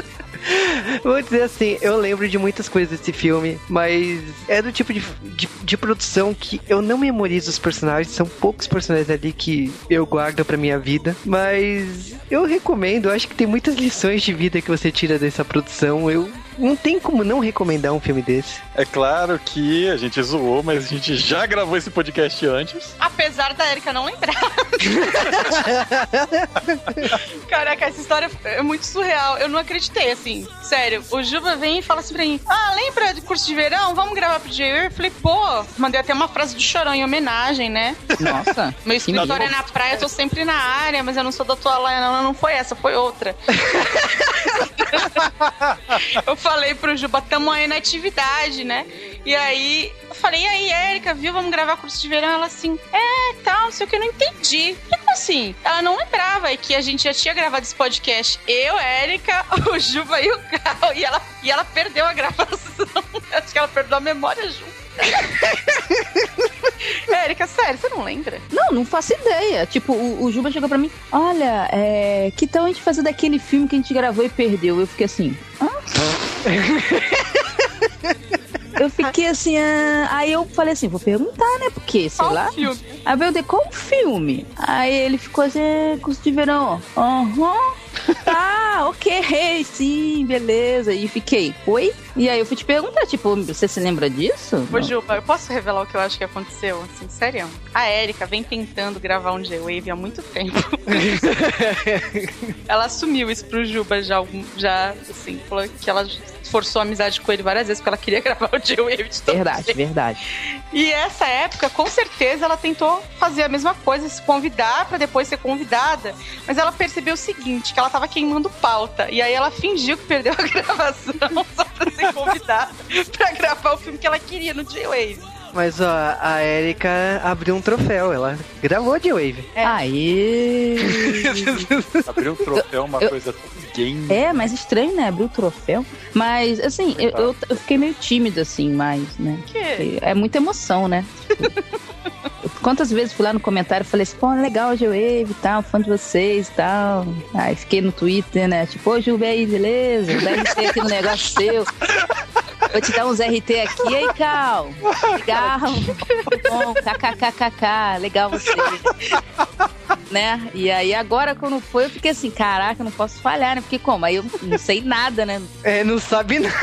Vou dizer assim, eu lembro de muitas coisas desse filme, mas é do tipo de, de, de, produção que eu não memorizo os personagens, são poucos personagens ali que eu guardo pra minha vida, mas eu recomendo, eu acho que tem muitas lições de vida que você tira dessa produção. Eu não tem como não recomendar um filme desse. É claro que a gente zoou, mas a gente já gravou esse podcast antes. Apesar da Erika não lembrar. [laughs] Caraca, essa história é muito surreal. Eu não acreditei, assim. Sério, o Juba vem e fala assim pra mim: Ah, lembra de curso de verão? Vamos gravar pro J.U. Eu falei, pô, mandei até uma frase do chorão em homenagem, né? Nossa. [laughs] Meu escritório é na praia, eu tô sempre na área, mas eu não sou da tua laia, não, não foi essa, foi outra. [laughs] eu falei pro Juba, tamo aí na atividade, né? E aí, eu falei, e aí, Érica, viu? Vamos gravar curso de verão? Ela assim, é, tal, não sei o que, eu não entendi. Tipo assim, ela não lembrava que a gente já tinha gravado esse podcast. Eu, Érica, [laughs] o Juba e o Carl. E ela, e ela perdeu a gravação. [laughs] Acho que ela perdeu a memória junto. [laughs] Érica, sério, você não lembra? Não, não faço ideia. Tipo, o, o Juba chegou pra mim: Olha, é, que tal a gente fazer daquele filme que a gente gravou e perdeu? Eu fiquei assim: Hã? [laughs] Eu fiquei assim, ah... aí eu falei assim, vou perguntar, né? Porque, sei Qual lá. filme? Aí eu perguntei, qual filme? Aí ele ficou assim, "É, curso de verão. Aham. Tá, [laughs] ok, sim, beleza. E fiquei, oi? E aí eu fui te perguntar, tipo, você se lembra disso? Ô, Juba, eu posso revelar o que eu acho que aconteceu? Assim, sério. A Erika vem tentando gravar um J-Wave há muito tempo. [laughs] ela assumiu isso pro Juba já, já assim, falou que ela forçou a amizade com ele várias vezes porque ela queria [laughs] gravar o J-Wave de todo Verdade, jeito. verdade. E essa época, com certeza, ela tentou fazer a mesma coisa, se convidar pra depois ser convidada. Mas ela percebeu o seguinte, que ela tava queimando pauta. E aí ela fingiu que perdeu a [laughs] gravação só pra ser convidada pra gravar o filme que ela queria no J-Wave. Mas ó, a Erika abriu um troféu, ela gravou de Wave. É. Aê! [laughs] Abrir um troféu é uma Eu- coisa game. É, mas estranho, né? Abrir o troféu. Mas, assim, eu, eu, eu fiquei meio tímida, assim, mais, né? Que? É muita emoção, né? [laughs] Quantas vezes fui lá no comentário e falei assim, pô, legal, G-Wave e tal, fã de vocês e tal. Aí fiquei no Twitter, né? Tipo, ô, aí, beleza? Dá RT aqui no negócio seu. Vou te dar uns RT aqui, aí, Cal. Legal. Bom, kkkk, legal você. Né? E aí agora, quando foi, eu fiquei assim, caraca, não posso falhar, né? Porque como? Aí eu não sei nada, né? É, não sabe nada.